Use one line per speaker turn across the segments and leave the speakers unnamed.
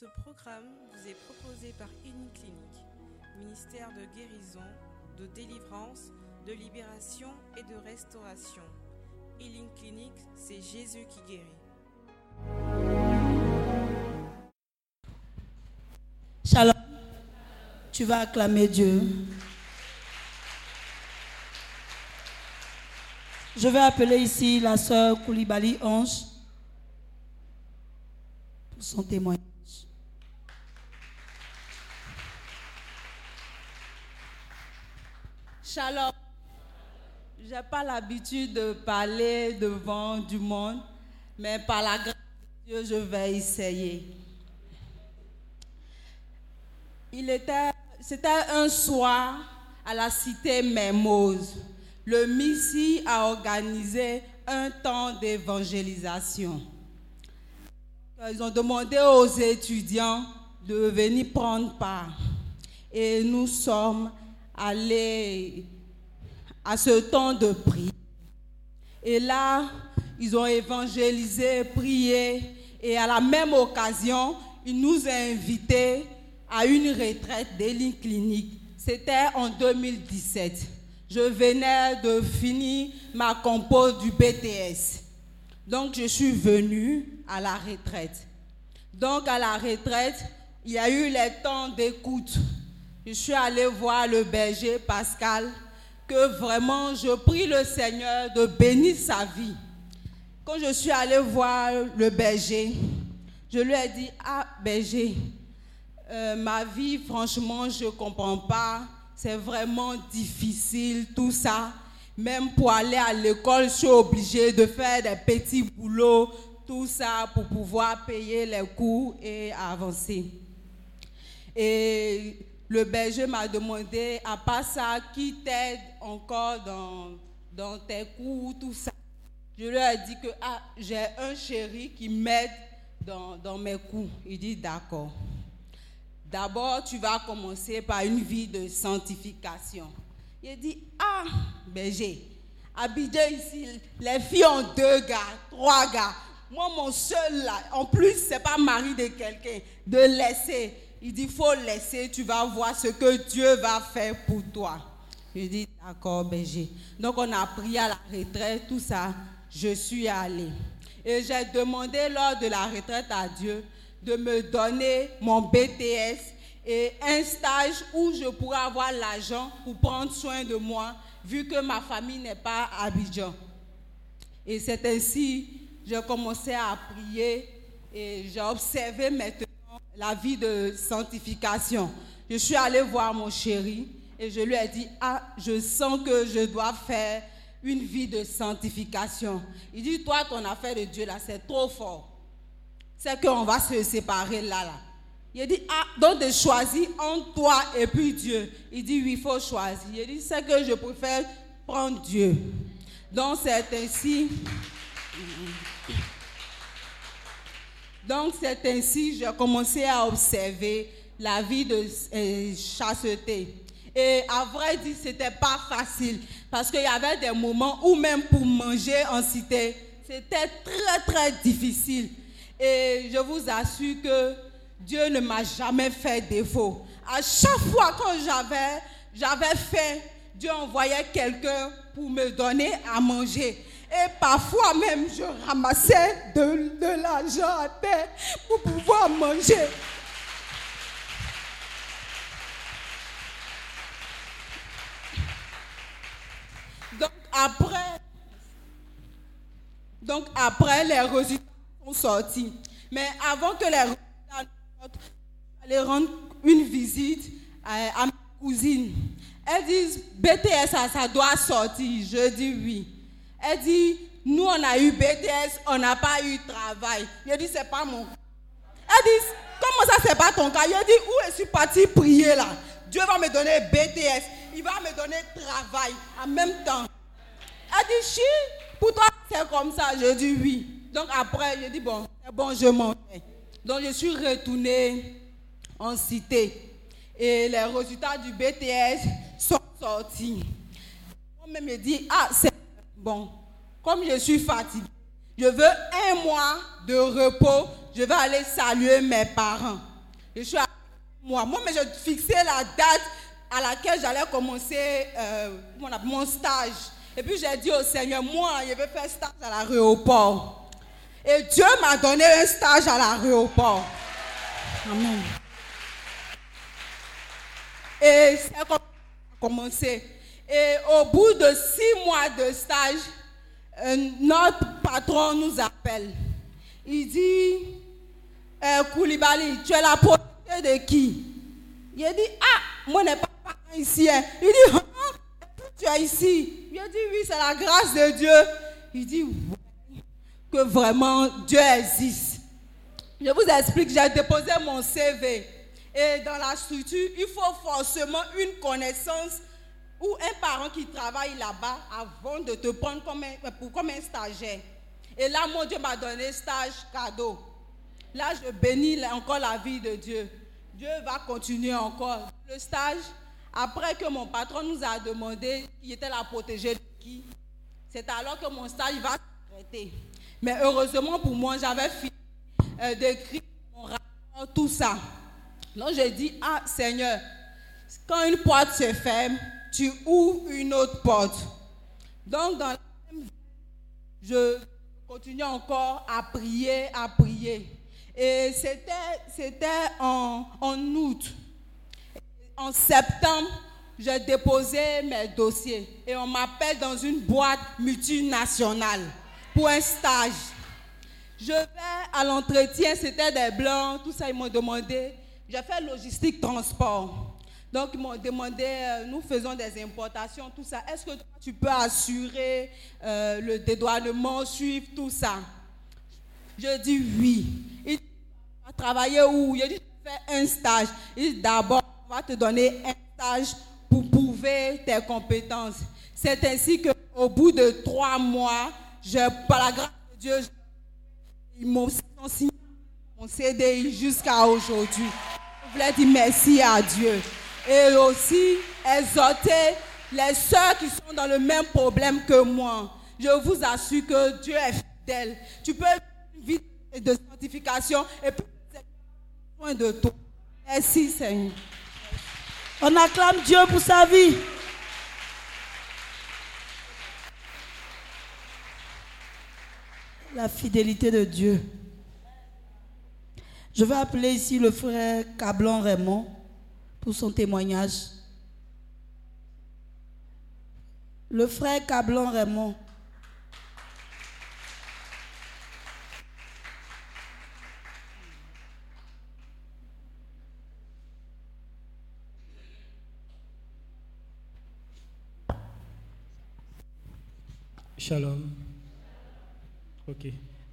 Ce programme vous est proposé par Clinique, ministère de guérison, de délivrance, de libération et de restauration. Healing Clinic, c'est Jésus qui guérit.
Shalom. Tu vas acclamer Dieu. Je vais appeler ici la sœur Koulibaly Ange pour son témoignage.
Shalom. Je n'ai pas l'habitude de parler devant du monde, mais par la grâce de Dieu, je vais essayer. Il était, c'était un soir à la cité Mermoz. Le Missi a organisé un temps d'évangélisation. Ils ont demandé aux étudiants de venir prendre part. Et nous sommes allés à ce temps de prière. Et là, ils ont évangélisé, prié. Et à la même occasion, ils nous ont invités à une retraite des clinique. C'était en 2017. Je venais de finir ma compose du BTS. Donc je suis venue à la retraite. Donc à la retraite, il y a eu les temps d'écoute. Je suis allée voir le berger Pascal, que vraiment je prie le Seigneur de bénir sa vie. Quand je suis allée voir le berger, je lui ai dit, ah berger, euh, ma vie, franchement, je ne comprends pas. C'est vraiment difficile, tout ça. Même pour aller à l'école, je suis obligée de faire des petits boulots, tout ça, pour pouvoir payer les cours et avancer. Et le berger m'a demandé, à part ça, qui t'aide encore dans, dans tes cours, tout ça. Je lui ai dit que ah, j'ai un chéri qui m'aide dans, dans mes cours. Il dit d'accord. D'abord, tu vas commencer par une vie de sanctification. Il dit, ah, berger, Abidjan ici, les filles ont deux gars, trois gars. Moi, mon seul là, en plus, c'est pas mari de quelqu'un, de laisser. Il dit, faut laisser, tu vas voir ce que Dieu va faire pour toi. Je dis, d'accord, berger. Donc, on a prié à la retraite, tout ça. Je suis allée. Et j'ai demandé lors de la retraite à Dieu de me donner mon BTS et un stage où je pourrais avoir l'argent pour prendre soin de moi, vu que ma famille n'est pas à Abidjan. Et c'est ainsi j'ai commencé à prier et j'ai observé maintenant la vie de sanctification. Je suis allée voir mon chéri et je lui ai dit, ah, je sens que je dois faire une vie de sanctification. Il dit, toi, ton affaire de Dieu là, c'est trop fort c'est qu'on va se séparer là, là. Il dit, ah, donc de choisir entre toi et puis Dieu. Il dit, oui, il faut choisir. Il dit, c'est que je préfère prendre Dieu. Donc c'est ainsi. Donc c'est ainsi j'ai commencé à observer la vie de euh, chasseté. Et à vrai dire, c'était pas facile parce qu'il y avait des moments où même pour manger en cité, c'était très très difficile. Et je vous assure que Dieu ne m'a jamais fait défaut. À chaque fois que j'avais, j'avais faim, Dieu envoyait quelqu'un pour me donner à manger. Et parfois même, je ramassais de, l'argent à terre pour pouvoir manger. Donc après, donc après les résultats sont sortis. Mais avant que les résultats j'allais rendre une visite à, ma cousine. Elle dit, BTS, ça doit sortir. Je dis oui. Elle dit, nous, on a eu BTS, on n'a pas eu travail. Je dis, c'est pas mon. Elle dit, comment ça, c'est pas ton cas? Je dis, où est-ce parti prier là? Dieu va me donner BTS, il va me donner travail en même temps. Elle dit, chi, pour toi, c'est comme ça. Je dis oui. Donc après, je dis, bon, c'est bon, je m'en vais. Donc je suis retournée en cité. Et les résultats du BTS sont sortis. Moi-même, me dit, ah, c'est bon. Comme je suis fatiguée, je veux un mois de repos. Je vais aller saluer mes parents. Je suis à moi. Moi, mais je fixais la date à laquelle j'allais commencer euh, mon, stage. Et puis j'ai dit au Seigneur, moi, je vais faire stage à l'aéroport. Et Dieu m'a donné un stage à l'aéroport.
Amen.
Et c'est comme ça a commencé. Et au bout de six mois de stage, euh, notre patron nous appelle. Il dit, euh, Koulibaly, tu es la protégée de qui? Il dit, ah, moi n'ai pas ici. hein. Il dit, ah, tu es ici? Il dit, oui, c'est la grâce de Dieu. Il dit, ouais, que vraiment Dieu existe. Je vous explique, j'ai déposé mon CV. Et dans la structure, il faut forcément une connaissance ou un parent qui travaille là-bas avant de te prendre comme un, pour- comme un stagiaire. Et là, mon Dieu m'a donné stage cadeau. Là, je bénis encore la vie de Dieu. Dieu va continuer encore le stage. Après que mon patron nous a demandé qui était la protégée de qui, c'est alors que mon stage va s'arrêter. Mais heureusement pour moi, j'avais fini euh, d'écrire mon rapport, tout ça. Donc j'ai dit, ah Seigneur, quand une porte se ferme, tu ouvres une autre porte. Donc dans la même je continue encore à prier, à prier. Et c'était, c'était en, en août. En septembre, j'ai déposé mes dossiers et on m'appelle dans une boîte multinationale pour un stage. Je vais à l'entretien, c'était des blancs, tout ça, ils m'ont demandé. J'ai fait logistique transport. Donc, ils m'ont demandé, euh, nous faisons des importations, tout ça. Est-ce que toi, tu peux assurer euh, le dédouanement, suivre tout ça? Je dis oui. Il dit, travailler où? Je fais un stage. Il dit, d'abord, on va te donner un stage pour prouver tes compétences. C'est ainsi qu'au bout de trois mois, je, par la grâce de Dieu, ils m'ont signé mon CDI jusqu'à aujourd'hui. Je voulais dire merci à Dieu. Et aussi exhorter les sœurs qui sont dans le même problème que moi. Je vous assure que Dieu est fidèle. Tu peux vivre une vie de sanctification et puis besoin de toi. Merci Seigneur.
On acclame Dieu pour sa vie. La fidélité de Dieu. Je vais appeler ici le frère Cablon Raymond pour son témoignage. Le frère Cablon Raymond.
Shalom. Ok.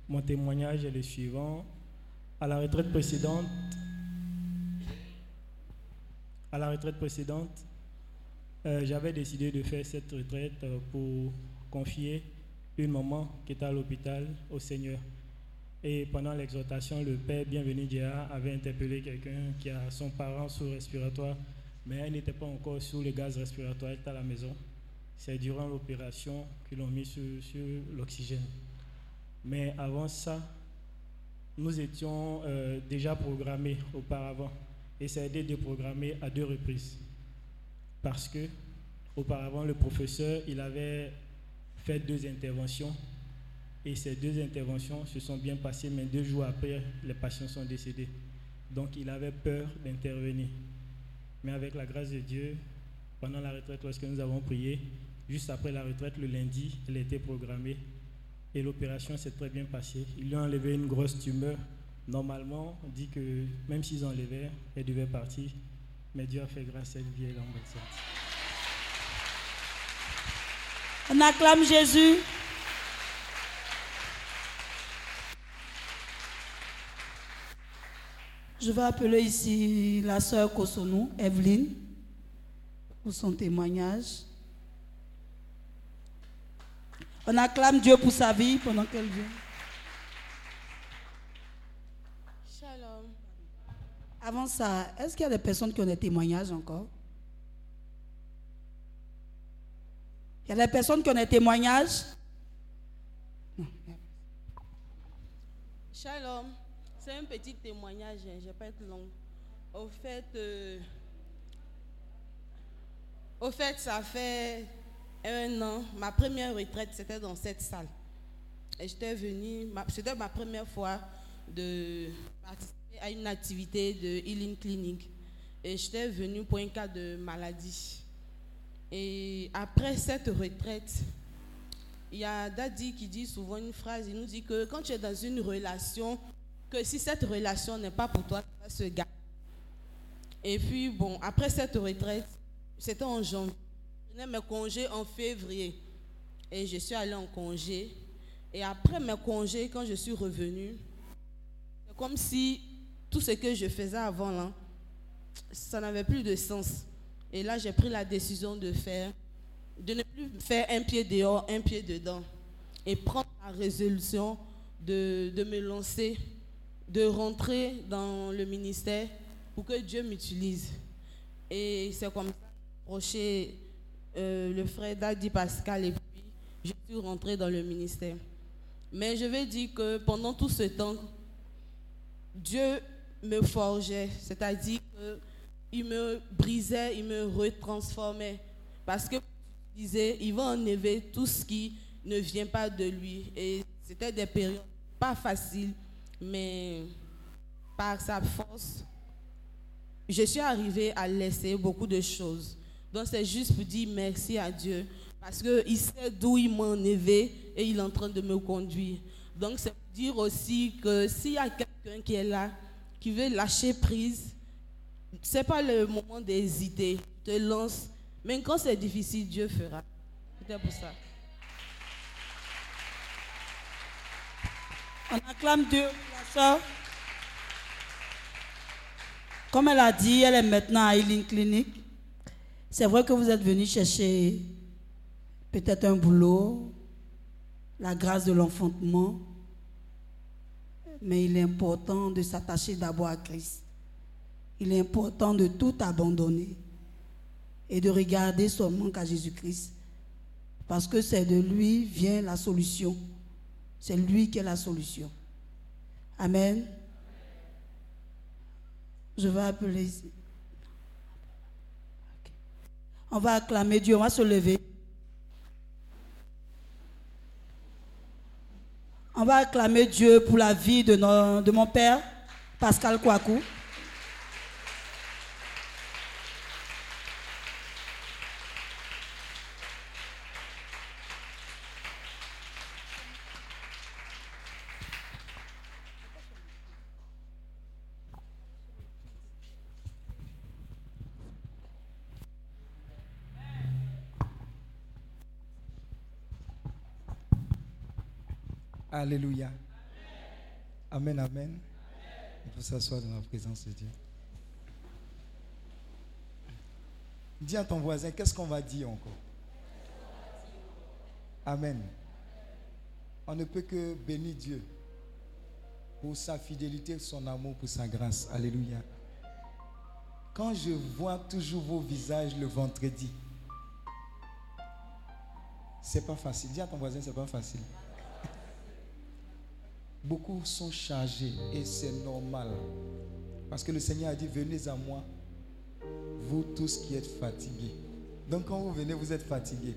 Mon témoignage est le suivant. À la retraite précédente, à la retraite précédente, euh, j'avais décidé de faire cette retraite euh, pour confier une maman qui était à l'hôpital au Seigneur. Et pendant l'exhortation, le père Bienvenu Dia avait interpellé quelqu'un qui a son parent sous respiratoire, mais elle n'était pas encore sous le gaz respiratoire, elle était à la maison. C'est durant l'opération qu'ils l'ont mis sur, sur l'oxygène. Mais avant ça, nous étions euh, déjà programmés auparavant. Et ça a été déprogrammé à deux reprises. Parce que, auparavant, le professeur, il avait fait deux interventions. Et ces deux interventions se sont bien passées, mais deux jours après, les patients sont décédés. Donc, il avait peur d'intervenir. Mais avec la grâce de Dieu, pendant la retraite, lorsque nous avons prié, juste après la retraite, le lundi, elle était programmée. Et l'opération s'est très bien passée. Ils lui ont enlevé une grosse tumeur. Normalement, on dit que même s'ils enlevaient, elle devait partir. Mais Dieu a fait grâce à elle, vie, elle en bonne santé.
On acclame Jésus. Je vais appeler ici la sœur Kosonou, Evelyne, pour son témoignage. On acclame Dieu pour sa vie pendant qu'elle vient.
Shalom.
Avant ça, est-ce qu'il y a des personnes qui ont des témoignages encore? Il y a des personnes qui ont des témoignages?
Shalom. C'est un petit témoignage, hein, je ne vais pas être long. Au fait, euh, au fait, ça fait un an. Ma première retraite, c'était dans cette salle. Et j'étais venue, c'était ma première fois de participer à une activité de healing clinic. Et j'étais venue pour un cas de maladie. Et après cette retraite, il y a Daddy qui dit souvent une phrase, il nous dit que quand tu es dans une relation, que si cette relation n'est pas pour toi, tu vas se garder. Et puis, bon, après cette retraite, c'était en janvier. Je prenais mes congés en février. Et je suis allée en congé. Et après mes congés, quand je suis revenue, c'est comme si tout ce que je faisais avant là, ça n'avait plus de sens. Et là, j'ai pris la décision de faire, de ne plus faire un pied dehors, un pied dedans. Et prendre la résolution de, de me lancer, de rentrer dans le ministère pour que Dieu m'utilise. Et c'est comme ça, approché euh, le frère Daddy Pascal et puis je suis rentrée dans le ministère. Mais je vais dire que pendant tout ce temps, Dieu me forgeait, c'est-à-dire qu'il me brisait, il me retransformait. Parce que, disait, il va enlever tout ce qui ne vient pas de lui. Et c'était des périodes pas faciles, mais par sa force, je suis arrivée à laisser beaucoup de choses. Donc c'est juste pour dire merci à Dieu parce qu'il sait d'où il m'a enlevé et il est en train de me conduire. Donc c'est pour dire aussi que s'il y a quelqu'un qui est là, qui veut lâcher prise, c'est pas le moment d'hésiter. Te lance. Mais quand c'est difficile, Dieu fera. C'était pour ça.
On acclame Dieu la soeur. Comme elle a dit, elle est maintenant à Healing Clinic. C'est vrai que vous êtes venu chercher peut-être un boulot, la grâce de l'enfantement, mais il est important de s'attacher d'abord à Christ. Il est important de tout abandonner et de regarder seulement qu'à Jésus-Christ. Parce que c'est de lui vient la solution. C'est lui qui est la solution. Amen. Je vais appeler. On va acclamer Dieu, on va se lever. On va acclamer Dieu pour la vie de, mon père, Pascal Kouakou.
Alléluia. Amen, amen. On peut s'asseoir dans la présence de Dieu. Dis à ton voisin, qu'est-ce qu'on va dire encore? Amen. On ne peut que bénir Dieu pour sa fidélité, son amour, pour sa grâce. Alléluia. Quand je vois toujours vos visages le vendredi, c'est pas facile. Dis à ton voisin, c'est pas facile. Beaucoup sont chargés et c'est normal. Parce que le Seigneur a dit, venez à moi, vous tous qui êtes fatigués. Donc quand vous venez, vous êtes fatigués.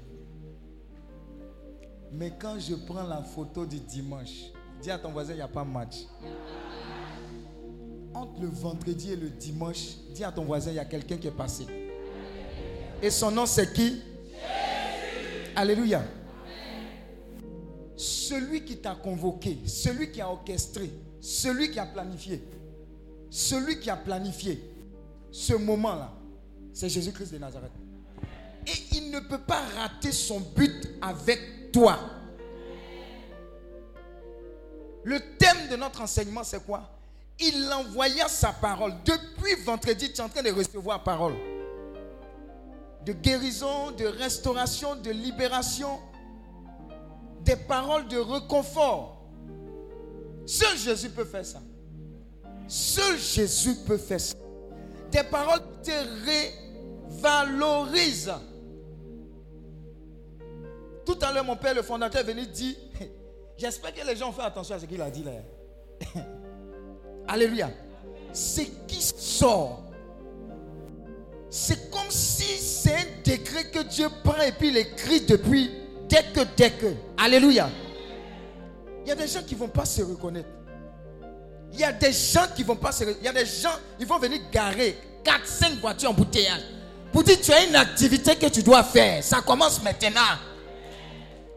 Mais quand je prends la photo du dimanche, dis à ton voisin, il n'y a pas match. Entre le vendredi et le dimanche, dis à ton voisin, il y a quelqu'un qui est passé. Et son nom, c'est qui? Alléluia. Celui qui t'a convoqué, celui qui a orchestré, celui qui a planifié, celui qui a planifié ce moment-là, c'est Jésus-Christ de Nazareth. Et il ne peut pas rater son but avec toi. Le thème de notre enseignement, c'est quoi? Il envoya sa parole. Depuis vendredi, tu es en train de recevoir parole. De guérison, de restauration, de libération des paroles de réconfort. Seul Jésus peut faire ça. Seul Jésus peut faire ça. Des paroles qui te révalorisent. Tout à l'heure, mon père, le fondateur, est venu dire, j'espère que les gens ont fait attention à ce qu'il a dit là. Alléluia. Ce qui sort. C'est comme si c'est un décret que Dieu prend et puis il écrit depuis dès que, dès que. Alléluia. Il y a des gens qui ne vont pas se reconnaître. Il y a des gens qui vont pas se Il y a des gens, ils vont venir garer 4, 5 voitures en bouteillage. Pour dire, tu as une activité que tu dois faire. Ça commence maintenant.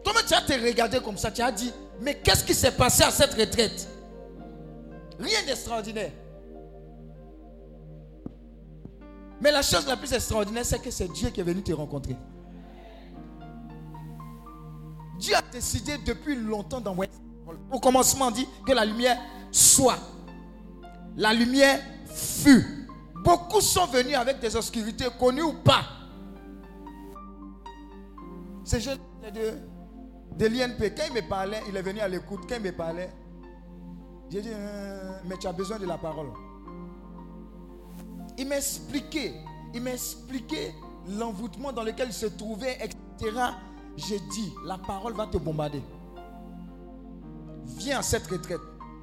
Comment tu as te regardé comme ça? Tu as dit, mais qu'est-ce qui s'est passé à cette retraite? Rien d'extraordinaire. Mais la chose la plus extraordinaire, c'est que c'est Dieu qui est venu te rencontrer. Dieu a décidé depuis longtemps d'envoyer. Au commencement, on dit que la lumière soit. La lumière fut. Beaucoup sont venus avec des obscurités, connues ou pas. Ces jeunes de, de l'INP, quand il me parlait, il est venu à l'écoute. Quand il me parlait, j'ai dit, euh, mais tu as besoin de la parole. Il m'a expliqué, il m'a expliqué l'envoûtement dans lequel il se trouvait, etc. J'ai dit, la parole va te bombarder. Viens à cette retraite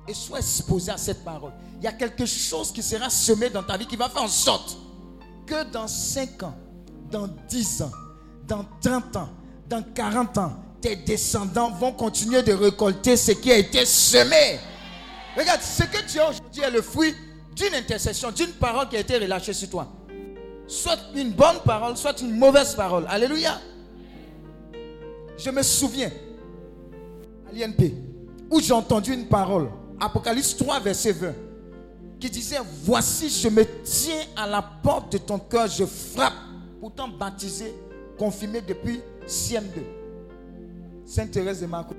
et sois exposé à cette parole. Il y a quelque chose qui sera semé dans ta vie qui va faire en sorte que dans 5 ans, dans 10 ans, dans 30 ans, dans 40 ans, tes descendants vont continuer de récolter ce qui a été semé. Regarde, ce que tu as aujourd'hui est le fruit d'une intercession, d'une parole qui a été relâchée sur toi. Soit une bonne parole, soit une mauvaise parole. Alléluia. Je me souviens à l'INP où j'ai entendu une parole Apocalypse 3, verset 20, qui disait, voici, je me tiens à la porte de ton cœur, je frappe, pourtant baptisé, confirmé depuis CM2. Sainte Thérèse de Marco.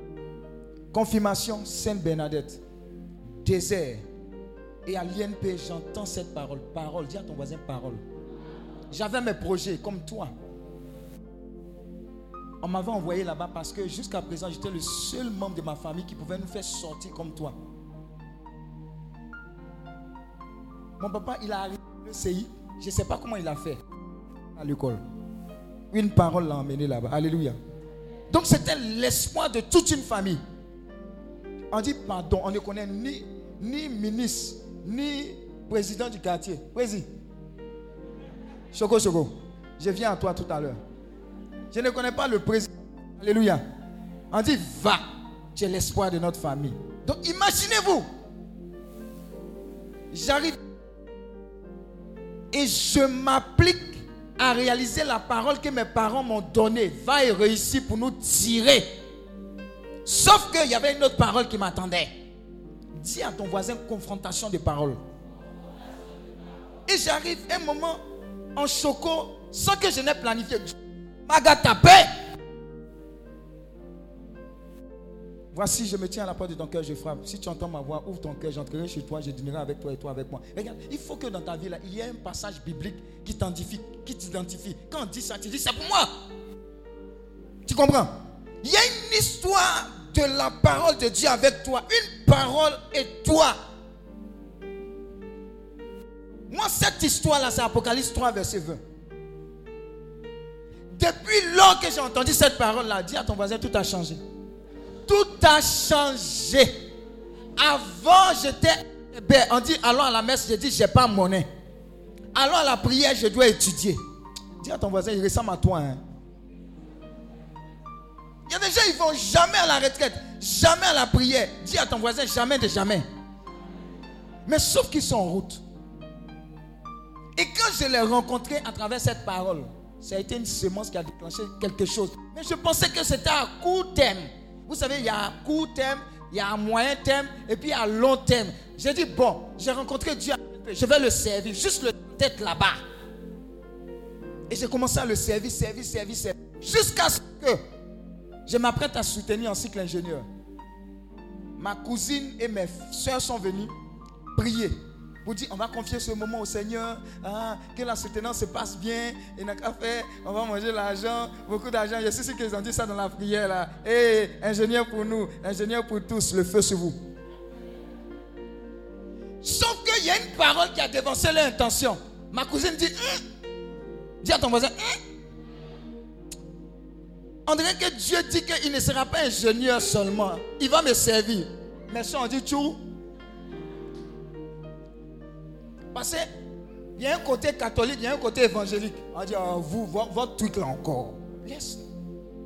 Confirmation, Sainte Bernadette. Désert. Et à l'INP, j'entends cette parole. Parole, dis à ton voisin parole. J'avais mes projets comme toi. On m'avait envoyé là-bas parce que jusqu'à présent, j'étais le seul membre de ma famille qui pouvait nous faire sortir comme toi. Mon papa, il a arrivé le CI. Je ne sais pas comment il a fait à l'école. Une parole l'a emmené là-bas. Alléluia. Donc c'était l'espoir de toute une famille. On dit pardon, on ne connaît ni, ni ministre, ni président du quartier. Président. Choco Choco, je viens à toi tout à l'heure. Je ne connais pas le président. Alléluia. On dit va, tu es l'espoir de notre famille. Donc imaginez-vous. J'arrive et je m'applique à réaliser la parole que mes parents m'ont donnée. Va et réussis pour nous tirer. Sauf qu'il y avait une autre parole qui m'attendait. Dis à ton voisin confrontation de paroles. Et j'arrive un moment en choco sans que je n'ai planifié. Maga tapé. Voici, je me tiens à la porte de ton cœur, je frappe. Si tu entends ma voix, ouvre ton cœur, j'entrerai chez toi, je dînerai avec toi et toi avec moi. Regarde, il faut que dans ta vie, là, il y ait un passage biblique qui t'identifie. Qui t'identifie. Quand on dit ça, tu dis, c'est pour moi. Tu comprends? Il y a une histoire de la parole de Dieu avec toi. Une parole et toi. Moi, cette histoire-là, c'est Apocalypse 3, verset 20. Depuis lors que j'ai entendu cette parole-là, dis à ton voisin, tout a changé tout a changé. Avant, j'étais. On dit, allons à la messe, je dis, j'ai pas monnaie. Allons à la prière, je dois étudier. Dis à ton voisin, il ressemble à toi. Hein. Il y a des gens, ils vont jamais à la retraite, jamais à la prière. Dis à ton voisin, jamais de jamais. Mais sauf qu'ils sont en route. Et quand je l'ai rencontré à travers cette parole, ça a été une semence qui a déclenché quelque chose. Mais je pensais que c'était à court terme. Vous savez, il y a un court terme, il y a un moyen terme et puis un long terme. J'ai dit, bon, j'ai rencontré Dieu, je vais le servir, juste le tête là-bas. Et j'ai commencé à le servir, servir, servir, servir. Jusqu'à ce que je m'apprête à soutenir en cycle ingénieur. Ma cousine et mes soeurs sont venues prier. Vous dites, on va confier ce moment au Seigneur, hein, que la soutenance se passe bien, et n'a qu'à faire, on va manger l'argent, beaucoup d'argent. Je sais ce qu'ils ont dit ça dans la prière là. Hé, ingénieur pour nous, ingénieur pour tous, le feu sur vous. Sauf qu'il y a une parole qui a dévancé l'intention. Ma cousine dit, hum. dis à ton voisin, hum. on dirait que Dieu dit qu'il ne sera pas ingénieur seulement, il va me servir. Mais ça, on dit tout. Parce que Il y a un côté catholique, il y a un côté évangélique. On dit, oh, vous, votre, truc là encore. Laisse.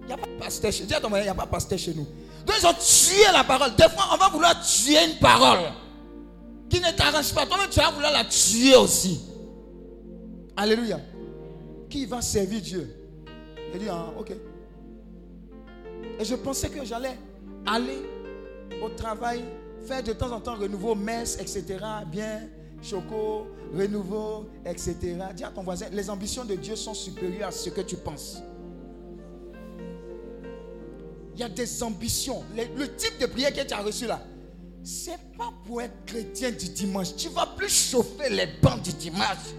Il n'y a pas de pasteur chez nous. il n'y a pas de pasteur chez nous. Donc ils ont tué la parole. Des fois, on va vouloir tuer une parole qui ne t'arrange pas. Toi-même, tu vas vouloir la tuer aussi. Alléluia. Qui va servir Dieu? Il dit, ah, ok. Et je pensais que j'allais aller au travail, faire de temps en temps renouveau, messe, etc. Bien, choco, renouveau, etc. Dis à ton voisin, les ambitions de Dieu sont supérieures à ce que tu penses. Il y a des ambitions. Le, type de prière que tu as reçu là, c'est pas pour être chrétien du dimanche. Tu vas plus chauffer les bancs du dimanche.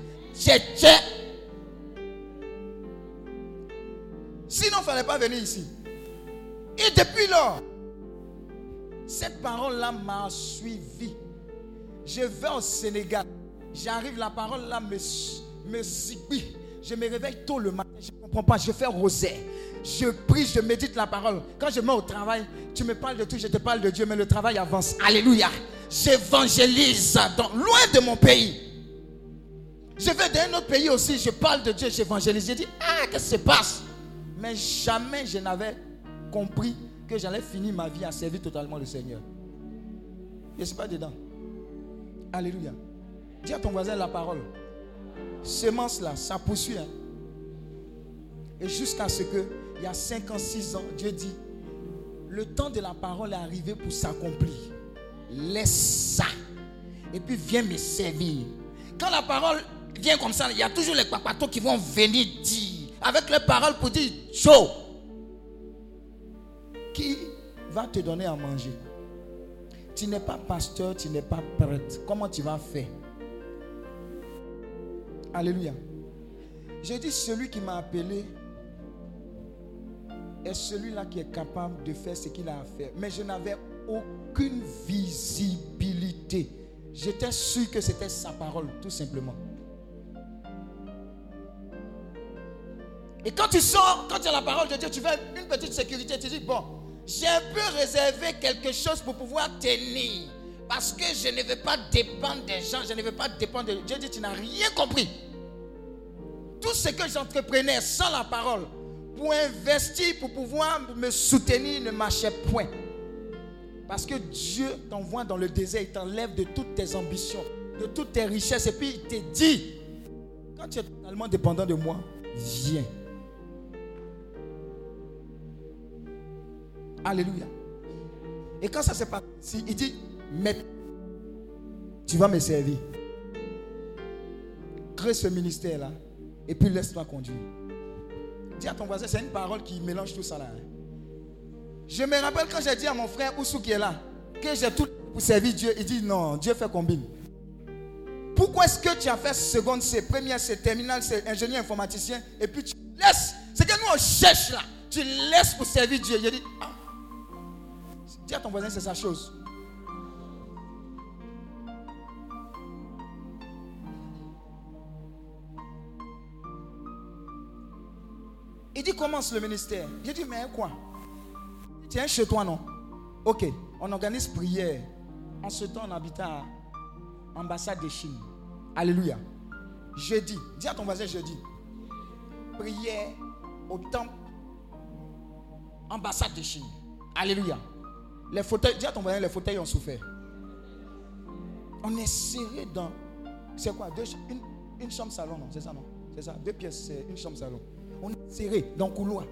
Sinon, il ne fallait pas venir ici. Et depuis lors, cette parole-là m'a suivi. Je vais au Sénégal. J'arrive, la parole là me, me Je me réveille tôt le matin. Je ne comprends pas. Je fais rosaire. Je prie, je médite la parole. Quand je mets au travail, tu me parles de tout, je te parle de Dieu, mais le travail avance. Alléluia. J'évangélise loin de mon pays. Je vais dans un autre pays aussi, je parle de Dieu, j'évangélise. Je dis, ah, qu'est-ce qui se passe? Mais jamais je n'avais compris que j'allais finir ma vie à servir totalement le Seigneur. Je ne suis pas dedans. Alléluia. Dis à ton voisin la parole. Semence là, ça poursuit. Hein. Et jusqu'à ce que, il y a 5 ans, 6 ans, Dieu dit, le temps de la parole est arrivé pour s'accomplir. Laisse ça. Et puis viens me servir. Quand la parole vient comme ça, il y a toujours les papatos qui vont venir dire, avec les paroles pour dire, chaud. Qui va te donner à manger? Tu n'es pas pasteur, tu n'es pas prêtre. Comment tu vas faire? Alléluia. J'ai dit, celui qui m'a appelé est celui-là qui est capable de faire ce qu'il a à faire. Mais je n'avais aucune visibilité. J'étais sûr que c'était sa parole, tout simplement. Et quand tu sors, quand tu as la parole de Dieu, tu fais une petite sécurité. Tu dis, bon, j'ai un peu réservé quelque chose pour pouvoir tenir. Parce que je ne veux pas dépendre des gens, je ne veux pas dépendre de Dieu. dit, tu n'as rien compris. Tout ce que j'entreprenais sans la parole, pour investir, pour pouvoir me soutenir, ne marchait point. Parce que Dieu t'envoie dans le désert, il t'enlève de toutes tes ambitions, de toutes tes richesses, et puis il te dit, quand tu es totalement dépendant de moi, viens. Alléluia. Et quand ça s'est passé, il dit, mais tu vas me servir. Crée ce ministère-là et puis laisse-toi conduire. Dis à ton voisin, c'est une parole qui mélange tout ça là. Hein. Je me rappelle quand j'ai dit à mon frère Oussou qui est là, que j'ai tout pour servir Dieu, il dit non, Dieu fait combine. Pourquoi est-ce que tu as fait seconde C, première C, terminale C, ingénieur informaticien, et puis tu laisses? C'est que nous on cherche là. Tu laisses pour servir Dieu. Il dit, ah. Dis à ton voisin, c'est sa chose. Il dit commence le ministère. J'ai dit mais quoi Tiens chez toi non Ok, on organise prière. En ce temps, on habitait à l'ambassade de Chine. Alléluia. Jeudi, dis à ton voisin jeudi. Prière au temple, ambassade de Chine. Alléluia. Les fauteuils, les fauteuils ont souffert. On est serré dans. C'est quoi une, une chambre salon, non C'est ça, non? C'est ça. Deux pièces, c'est une chambre salon. On est serré dans le couloir,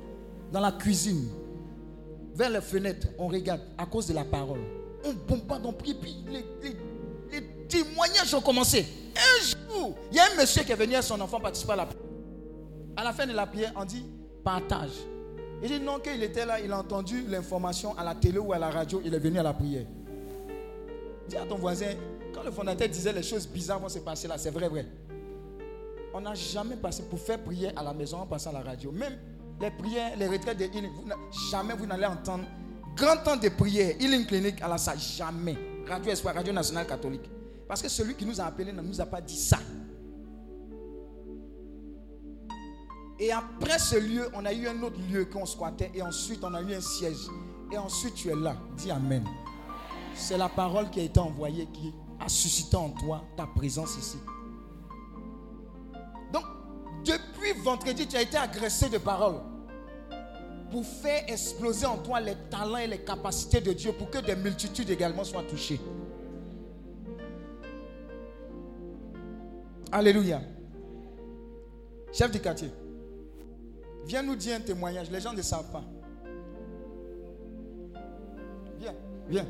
dans la cuisine, vers les fenêtres. On regarde à cause de la parole. On bombarde, on prie, puis les, les, témoignages ont commencé. Un jour, il y a un monsieur qui est venu à son enfant participer à la prière. À la fin de la prière, on dit partage. Il dit non, qu'il était là, il a entendu l'information à la télé ou à la radio, il est venu à la prière. Dis à ton voisin, quand le fondateur disait les choses bizarres vont se passer là, c'est vrai, vrai on n'a jamais passé pour faire prière à la maison en passant à la radio. Même les prières, les retraites de healing, jamais vous n'allez entendre grand temps de prière, healing clinique à la salle, jamais. Radio Espoir, Radio Nationale Catholique. Parce que celui qui nous a appelés ne nous a pas dit ça. Et après ce lieu, on a eu un autre lieu qu'on squattait. Et ensuite, on a eu un siège. Et ensuite, tu es là. Dis Amen. C'est la parole qui a été envoyée qui a suscité en toi ta présence ici. Depuis vendredi, tu as été agressé de paroles pour faire exploser en toi les talents et les capacités de Dieu pour que des multitudes également soient touchées. Alléluia. Chef du quartier, viens nous dire un témoignage. Les gens ne savent pas. Viens, viens.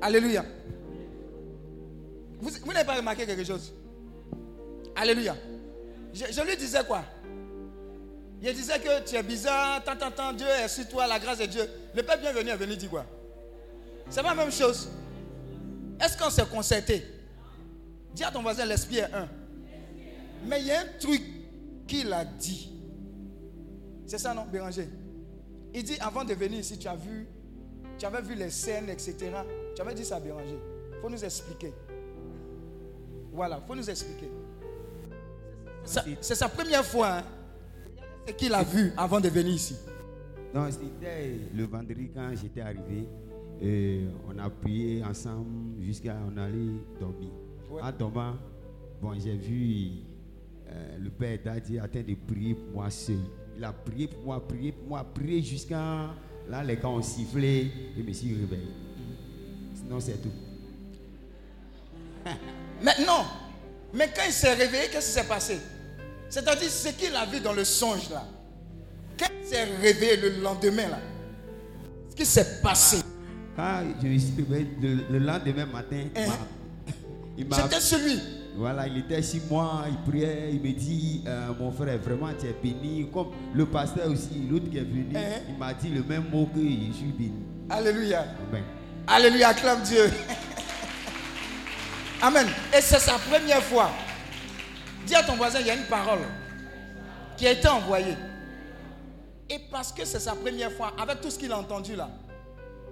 Alléluia. Vous, n'avez pas remarqué quelque chose? Alléluia. Je, lui disais quoi? Je disais que tu es bizarre, tant, tant, tant, Dieu est sur toi, la grâce de Dieu. Le Père bienvenu est venu dire quoi? C'est pas la même chose. Est-ce qu'on s'est concerté? Dis à ton voisin, l'esprit est un. Mais il y a un truc qu'il a dit? C'est ça, non, Béranger Il dit, avant de venir ici, tu as vu, tu avais vu les scènes, etc. Tu avais dit ça Béranger. Il faut nous expliquer. Voilà, il faut nous expliquer. C'est sa première fois hein, C'est qu'il a vu avant de venir ici?
Non, c'était le vendredi quand j'étais arrivé. euh, on a prié ensemble jusqu'à on allait dormir.
Ouais.
En dormant, bon, j'ai vu euh, le père en train de prier pour moi seul. Il a prié pour moi, prié pour moi, prié jusqu'à là les gars ont sifflé et je me suis réveillé. Sinon c'est tout.
Mais non. Mais quand il s'est réveillé, qu'est-ce qui s'est passé? C'est-à-dire ce qu'il a vu dans le songe là. Quand il s'est réveillé le lendemain là, ce qui s'est passé,
Quand je me suis réveillé le, le lendemain matin,
Hein?
il m'a
c'était celui.
Voilà, il était chez moi, il priait, il me dit, euh, mon frère, vraiment tu es béni. Comme le pasteur aussi, l'autre qui est venu,
Hein?
il m'a dit le même mot que je suis béni.
Alléluia.
Amen.
Alléluia, acclame Dieu. Amen. Et c'est sa première fois. Dis à ton voisin, il y a une parole qui a été envoyée. Et parce que c'est sa première fois, avec tout ce qu'il a entendu là,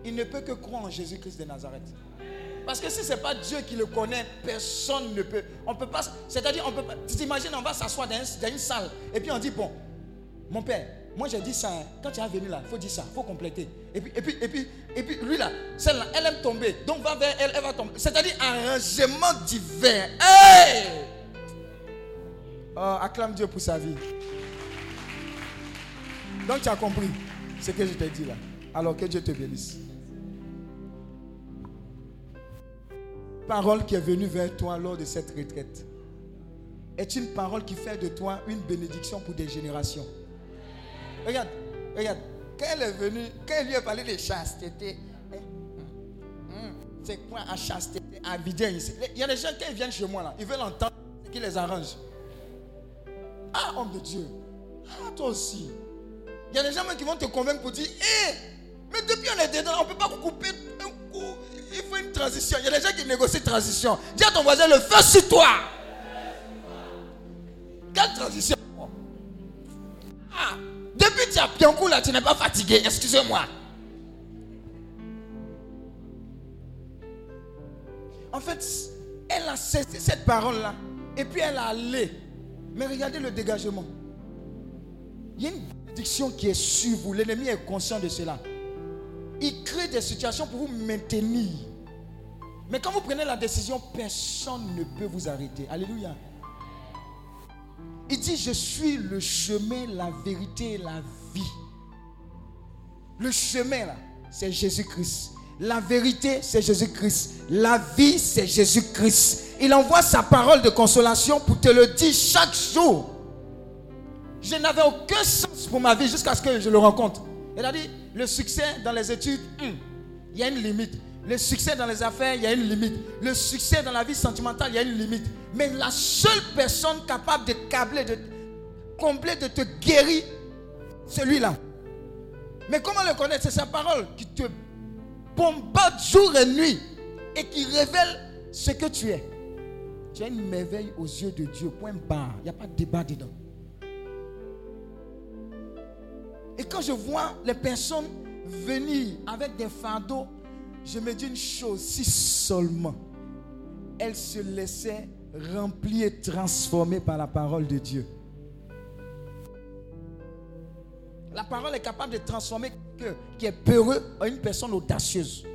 il ne peut que croire en Jésus-Christ de Nazareth. Parce que si ce n'est pas Dieu qui le connaît, personne ne peut. On peut pas. C'est-à-dire, on peut pas. Tu t'imagines, on va s'asseoir dans, un- dans une salle et puis on dit bon, mon père, moi j'ai dit ça. hein. Quand tu es venu là, il faut dire ça, il faut compléter. Et puis, et puis, et puis, et puis, lui là, celle-là, elle aime tomber. Donc va vers elle, elle va tomber. C'est-à-dire arrangement divers. Hey! Oh, acclame Dieu pour sa vie. Donc tu as compris ce que je t'ai dit là. Alors que Dieu te bénisse. Parole qui est venue vers toi lors de cette retraite? Est une parole qui fait de toi une bénédiction pour des générations? Regarde, regarde. Quand elle est venue, quand elle lui a parlé de chasteté, hein, hum, hum, c'est quoi à chasteté, à vider ici Il y a des gens qui viennent chez moi là, ils veulent entendre ce qui les arrange. Ah, homme de Dieu. Ah, toi aussi. Il y a des gens qui vont te convaincre pour dire, hé, mais depuis on est dedans, on ne peut pas couper un coup. Il faut une transition. Il y a des gens qui négocient transition. Dis à ton voisin, le feu sur toi. Quelle transition? Ah, depuis tu as bien coup là, tu n'es pas fatigué. Excusez-moi. En fait, elle a cessé cette parole-là. Et puis elle a allé. Mais regardez le dégagement. Il y a une bénédiction qui est sur vous. L'ennemi est conscient de cela. Il crée des situations pour vous maintenir. Mais quand vous prenez la décision, personne ne peut vous arrêter. Alléluia. Il dit, je suis le chemin, la vérité la vie. Le chemin, c'est Jésus-Christ. La vérité, c'est Jésus-Christ. La vie, c'est Jésus-Christ. Il envoie sa parole de consolation pour te le dire chaque jour. Je n'avais aucun sens pour ma vie jusqu'à ce que je le rencontre. Il a dit, le succès dans les études, hum, il y a une limite. Le succès dans les affaires, il y a une limite. Le succès dans la vie sentimentale, il y a une limite. Mais la seule personne capable de câbler, de combler, de te guérir, celui-là. Mais comment le connaître? C'est sa parole qui te bombarde jour et nuit et qui révèle ce que tu es. Tu es une merveille aux yeux de Dieu. Point barre. Il n'y a pas de débat dedans. Et quand je vois les personnes venir avec des fardeaux, je me dis une chose, si seulement elles se laissaient remplir et transformer par la parole de Dieu. La parole est capable de transformer quelqu'un qui est peureux en une personne audacieuse.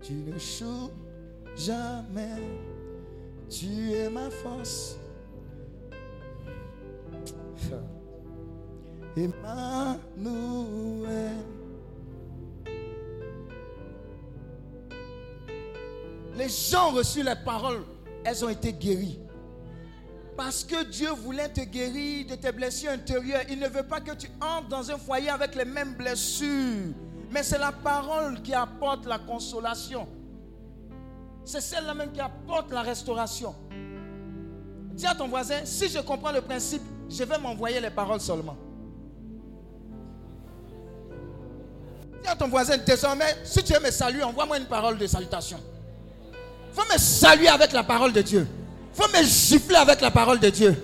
Tu ne joues jamais. Tu es ma force. Les gens ont reçu les paroles, elles ont été guéries. Parce que Dieu voulait te guérir de tes blessures intérieures. Il ne veut pas que tu entres dans un foyer avec les mêmes blessures. Mais c'est la parole qui apporte la consolation. C'est celle-là même qui apporte la restauration. Dis à ton voisin, si je comprends le principe, je vais m'envoyer les paroles seulement. Dis à ton voisin, désormais, si tu veux me saluer, envoie-moi une parole de salutation. faut me saluer avec la parole de Dieu. faut me gifler avec la parole de Dieu.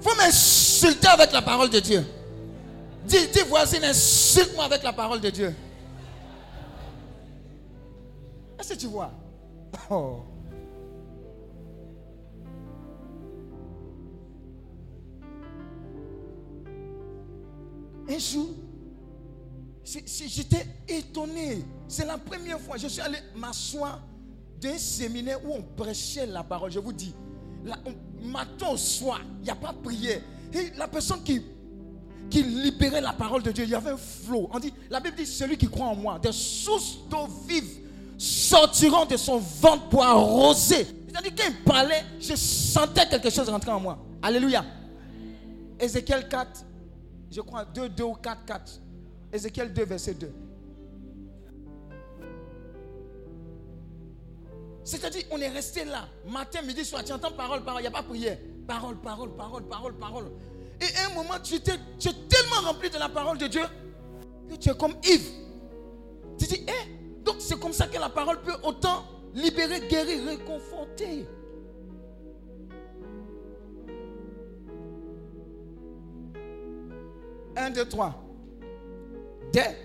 faut m'insulter avec la parole de Dieu. Dis, dis voisine, insulte-moi avec la parole de Dieu. Est-ce que tu vois? Oh. Un jour, j'étais étonné. C'est la première fois. Je suis allé m'asseoir d'un séminaire où on prêchait la parole. Je vous dis, matin au soir, il n'y a pas de prière. Et la personne qui, libérait la parole de Dieu, il y avait un flot. On dit, la Bible dit, celui qui croit en moi, des sources d'eau vive sortiront de son ventre pour arroser. C'est-à-dire, quand il parlait, je sentais quelque chose rentrer en moi. Alléluia. Ézéchiel 4, je crois 2, 2 ou 4, 4. Ézéchiel 2, verset 2. C'est-à-dire, on est resté là, matin, midi, soir, tu entends parole, parole, il n'y a pas prière. Parole, parole, parole, parole, parole. Et à un moment, tu, es, tu es tellement rempli de la parole de Dieu que tu es comme Yves. Tu dis, eh, donc c'est comme ça que la parole peut autant libérer, guérir, réconforter. 1, 2, 3. Dès.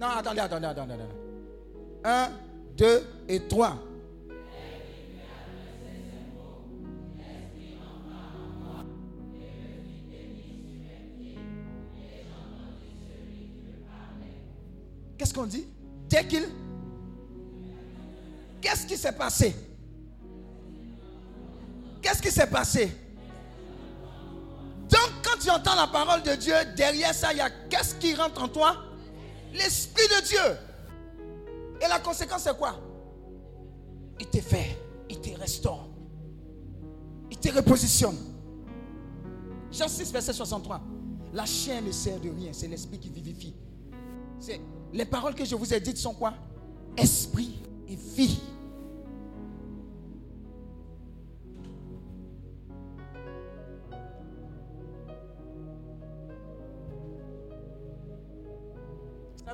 Non, attendez, attendez, attendez. 1, 2 et 3. Qu'est-ce qu'on dit? Dès qu'il... Qu'est-ce qui s'est passé? Qu'est-ce qui s'est passé? Donc, quand tu entends la parole de Dieu, derrière ça, il y a qu'est-ce qui rentre en toi? L'Esprit de Dieu. Et la conséquence, c'est quoi? Il te fait, il te restaure, il te repositionne. Jean 6, verset 63. La chair ne sert de rien, c'est l'esprit qui vivifie. Les paroles que je vous ai dites sont quoi? Esprit et vie.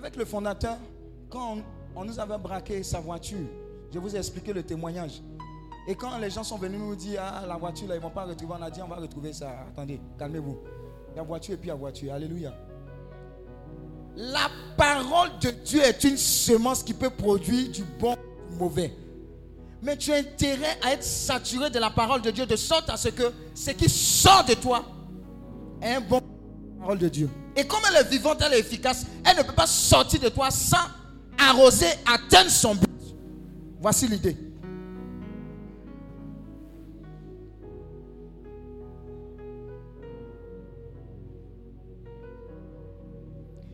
Avec le fondateur, quand on, nous avait braqué sa voiture, je vous ai expliqué le témoignage. Et quand les gens sont venus nous dire, ah, la voiture, là, ils ne vont pas retrouver, on a dit, on va retrouver ça. Attendez, calmez-vous. La voiture et puis la voiture. Alléluia. La parole de Dieu est une semence qui peut produire du bon du mauvais. Mais tu as intérêt à être saturé de la parole de Dieu de sorte à ce que ce qui sort de toi est un bon parole de Dieu. Et comme elle est vivante, elle est efficace, elle ne peut pas sortir de toi sans arroser, atteindre son but. Voici l'idée.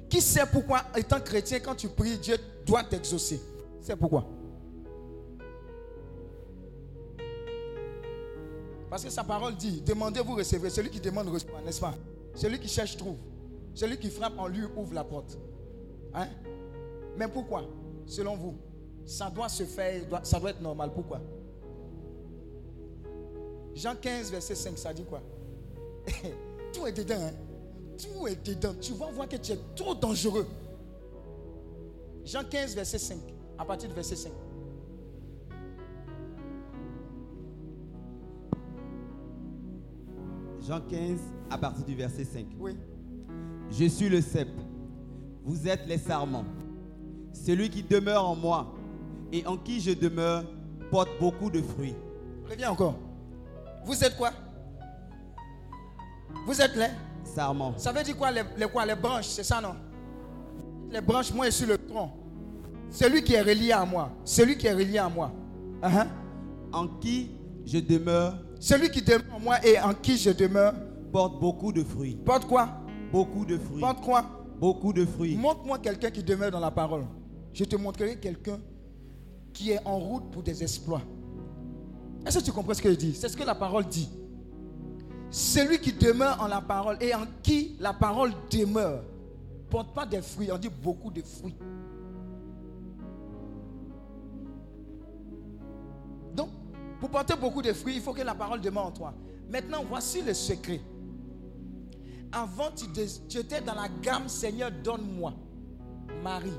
Qui sait pourquoi, étant chrétien, quand tu pries, Dieu doit t'exaucer? C'est pourquoi? Parce que sa parole dit, demandez, vous recevrez. Celui qui demande reçoit, n'est-ce pas? Celui qui cherche trouve. Celui qui frappe en lui ouvre la porte. Hein? Mais pourquoi? Selon vous, ça doit se faire, ça doit être normal. Pourquoi? Jean 15, verset 5, ça dit quoi? Tout est dedans. Hein? Tout est dedans. Tu vas voir que tu es trop dangereux. Jean 15, verset 5. À partir du verset 5.
Jean 15, à partir du verset 5.
Oui.
Je suis le cep. Vous êtes les sarments. Celui qui demeure en moi et en qui je demeure porte beaucoup de fruits.
Reviens encore. Vous êtes quoi? Vous êtes les
Sarments.
Ça veut dire quoi les, quoi Les branches, c'est ça non? Les branches, moi je suis le tronc. Celui qui est relié à moi. Celui qui est relié à moi. Uh-huh.
En qui je demeure
Celui qui demeure en moi et en qui je demeure
porte beaucoup de fruits.
porte quoi?
Beaucoup de fruits.
Porte quoi
Beaucoup de fruits.
Montre-moi quelqu'un qui demeure dans la parole. Je te montrerai quelqu'un qui est en route pour des exploits. Est-ce que tu comprends ce que je dis? C'est ce que la parole dit. Celui qui demeure en la parole et en qui la parole demeure porte pas des fruits, on dit beaucoup de fruits. Donc, pour porter beaucoup de fruits, il faut que la parole demeure en toi. Maintenant, voici le secret. Avant, tu, étais dans la gamme, Seigneur, donne-moi mari,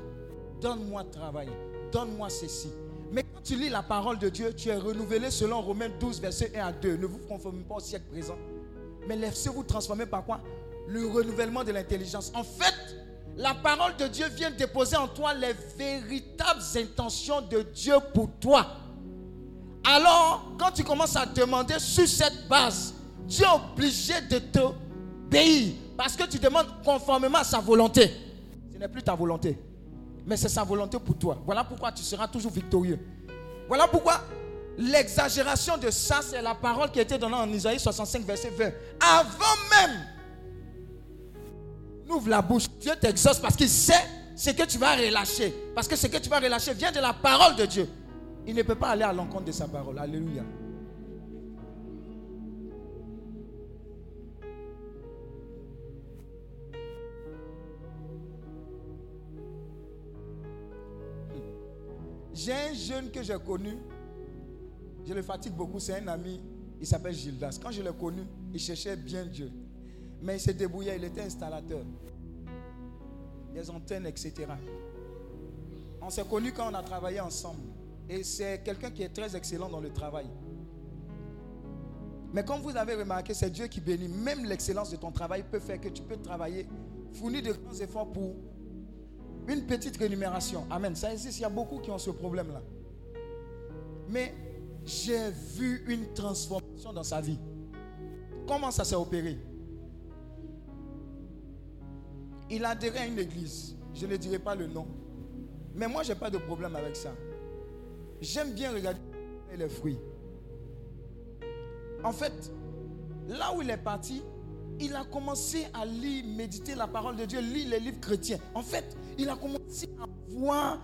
donne-moi travail, donne-moi ceci. Mais quand tu lis la parole de Dieu, tu es renouvelé selon Romains 12, verset 1 à 2. Ne vous conformez pas au siècle présent. Mais laissez-vous transformer par quoi? Le renouvellement de l'intelligence. En fait, la parole de Dieu vient déposer en toi les véritables intentions de Dieu pour toi. Alors, quand tu commences à demander sur cette base, tu es obligé de t'obéir. Parce que tu demandes conformément à sa volonté. Ce n'est plus ta volonté, mais c'est sa volonté pour toi. Voilà pourquoi tu seras toujours victorieux. Voilà pourquoi l'exagération de ça, c'est la parole qui a été donnée en Isaïe 65, verset 20. Avant même, n'ouvre la bouche. Dieu t'exauce parce qu'il sait ce que tu vas relâcher. Parce que ce que tu vas relâcher vient de la parole de Dieu. Il ne peut pas aller à l'encontre de sa parole. Alléluia. J'ai un jeune que j'ai connu. Je le fatigue beaucoup. C'est un ami. Il s'appelle Gildas. Quand je l'ai connu, il cherchait bien Dieu. Mais il s'est débrouillé. Il était installateur. Des antennes, etc. On s'est connus quand on a travaillé ensemble. Et c'est quelqu'un qui est très excellent dans le travail. Mais comme vous avez remarqué, c'est Dieu qui bénit. Même l'excellence de ton travail peut faire que tu peux travailler, fournir de grands efforts pour une petite rémunération. Amen. Ça existe, il y a beaucoup qui ont ce problème-là. Mais j'ai vu une transformation dans sa vie. Comment ça s'est opéré? Il a adhéré à une église. Je ne dirai pas le nom. Mais moi, je n'ai pas de problème avec ça. J'aime bien regarder les fruits. En fait, là où il est parti, il a commencé à lire, méditer la parole de Dieu, lire les livres chrétiens. En fait, il a commencé à voir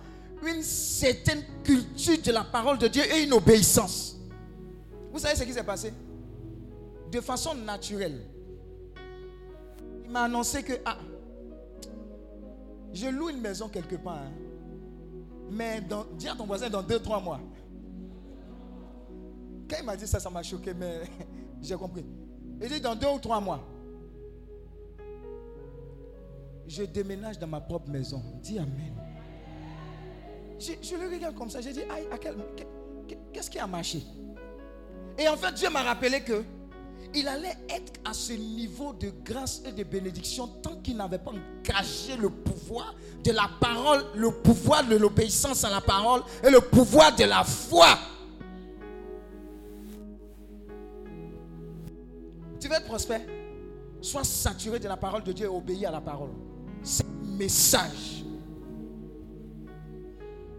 une certaine culture de la parole de Dieu et une obéissance. Vous savez ce qui s'est passé? De façon naturelle. Il m'a annoncé que, ah, je loue une maison quelque part. hein. Mais dis à ton voisin dans 2-3 mois. Quand il m'a dit ça, ça m'a choqué, mais j'ai compris. Il dit dans 2 ou 3 mois. Je déménage dans ma propre maison. Dis Amen. Je, le regarde comme ça. J'ai dit, aïe, à quel- qu'est- qu'est-ce qui a marché? Et en fait, Dieu m'a rappelé que il allait être à ce niveau de grâce et de bénédiction tant qu'il n'avait pas engagé le pouvoir de la parole, le pouvoir de l'obéissance à la parole et le pouvoir de la foi. Tu veux être prospère? Sois saturé de la parole de Dieu et obéis à la parole. C'est un message.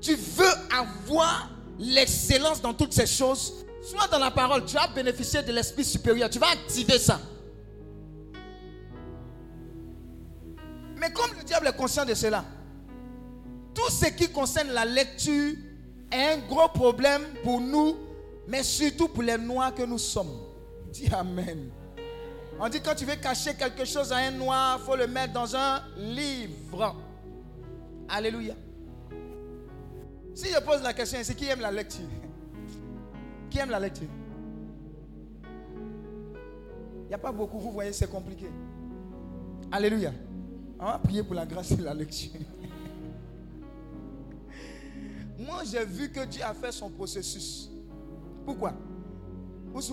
Tu veux avoir l'excellence dans toutes ces choses? Sois dans la parole. Tu vas bénéficier de l'esprit supérieur. Tu vas activer ça. Mais comme le diable est conscient de cela, tout ce qui concerne la lecture est un gros problème pour nous, mais surtout pour les noirs que nous sommes. Dis Amen. On dit quand tu veux cacher quelque chose à un noir, il faut le mettre dans un livre. Alléluia. Si je pose la question, c'est qui aime la lecture? Qui aime la lecture? Il n'y a pas beaucoup, vous voyez, c'est compliqué. Alléluia. On va prier pour la grâce de la lecture. Moi, j'ai vu que Dieu a fait son processus. Pourquoi?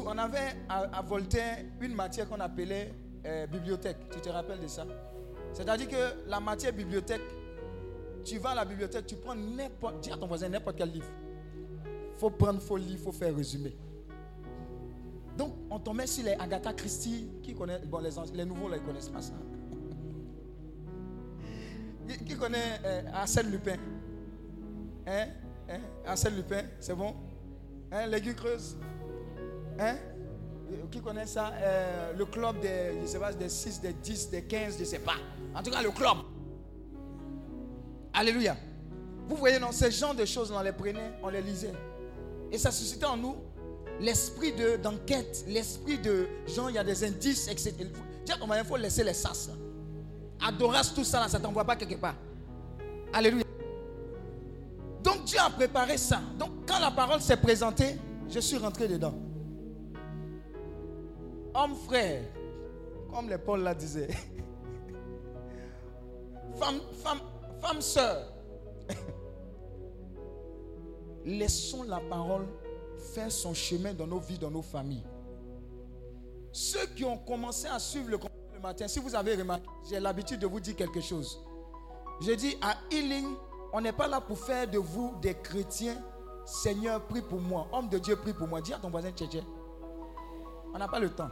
On avait à, Voltaire une matière qu'on appelait euh, bibliothèque. Tu te rappelles de ça? C'est-à-dire que la matière bibliothèque, tu vas à la bibliothèque, tu prends n'importe, dis à ton voisin n'importe quel livre. faut prendre, faut lire, faut faire résumé. Donc, on tombait sur les Agatha Christie, qui connaît, bon, les, nouveaux, là, ils connaissent pas ça. qui, qui connaît euh, Arsène Lupin? Hein? Hein? Arsène Lupin, c'est bon? Hein? L'aiguille creuse? Hein? Qui connaît ça? Euh, le club des, je sais pas, des 6, des 10, des 15, je ne sais pas. En tout cas, le club. Alléluia. Vous voyez, non, ce genre de choses, on les prenait, on les lisait. Et ça suscitait en nous l'esprit de- d'enquête, l'esprit de genre, il y a des indices, etc. Il faut laisser les sas. là. Adoras, tout ça, là, ça ne t'envoie pas quelque part. Alléluia. Donc Dieu a préparé ça. Donc quand la parole s'est présentée, je suis rentré dedans. Homme frère, comme les Paul la disaient. Femme, femme, femme sœur. Laissons la parole faire son chemin dans nos vies, dans nos familles. Ceux qui ont commencé à suivre le le matin, si vous avez remarqué, j'ai l'habitude de vous dire quelque chose. Je dis à Healing, on n'est pas là pour faire de vous des chrétiens. Seigneur, prie pour moi. Homme de Dieu, prie pour moi. Dis à ton voisin, tchétché. On n'a pas le temps.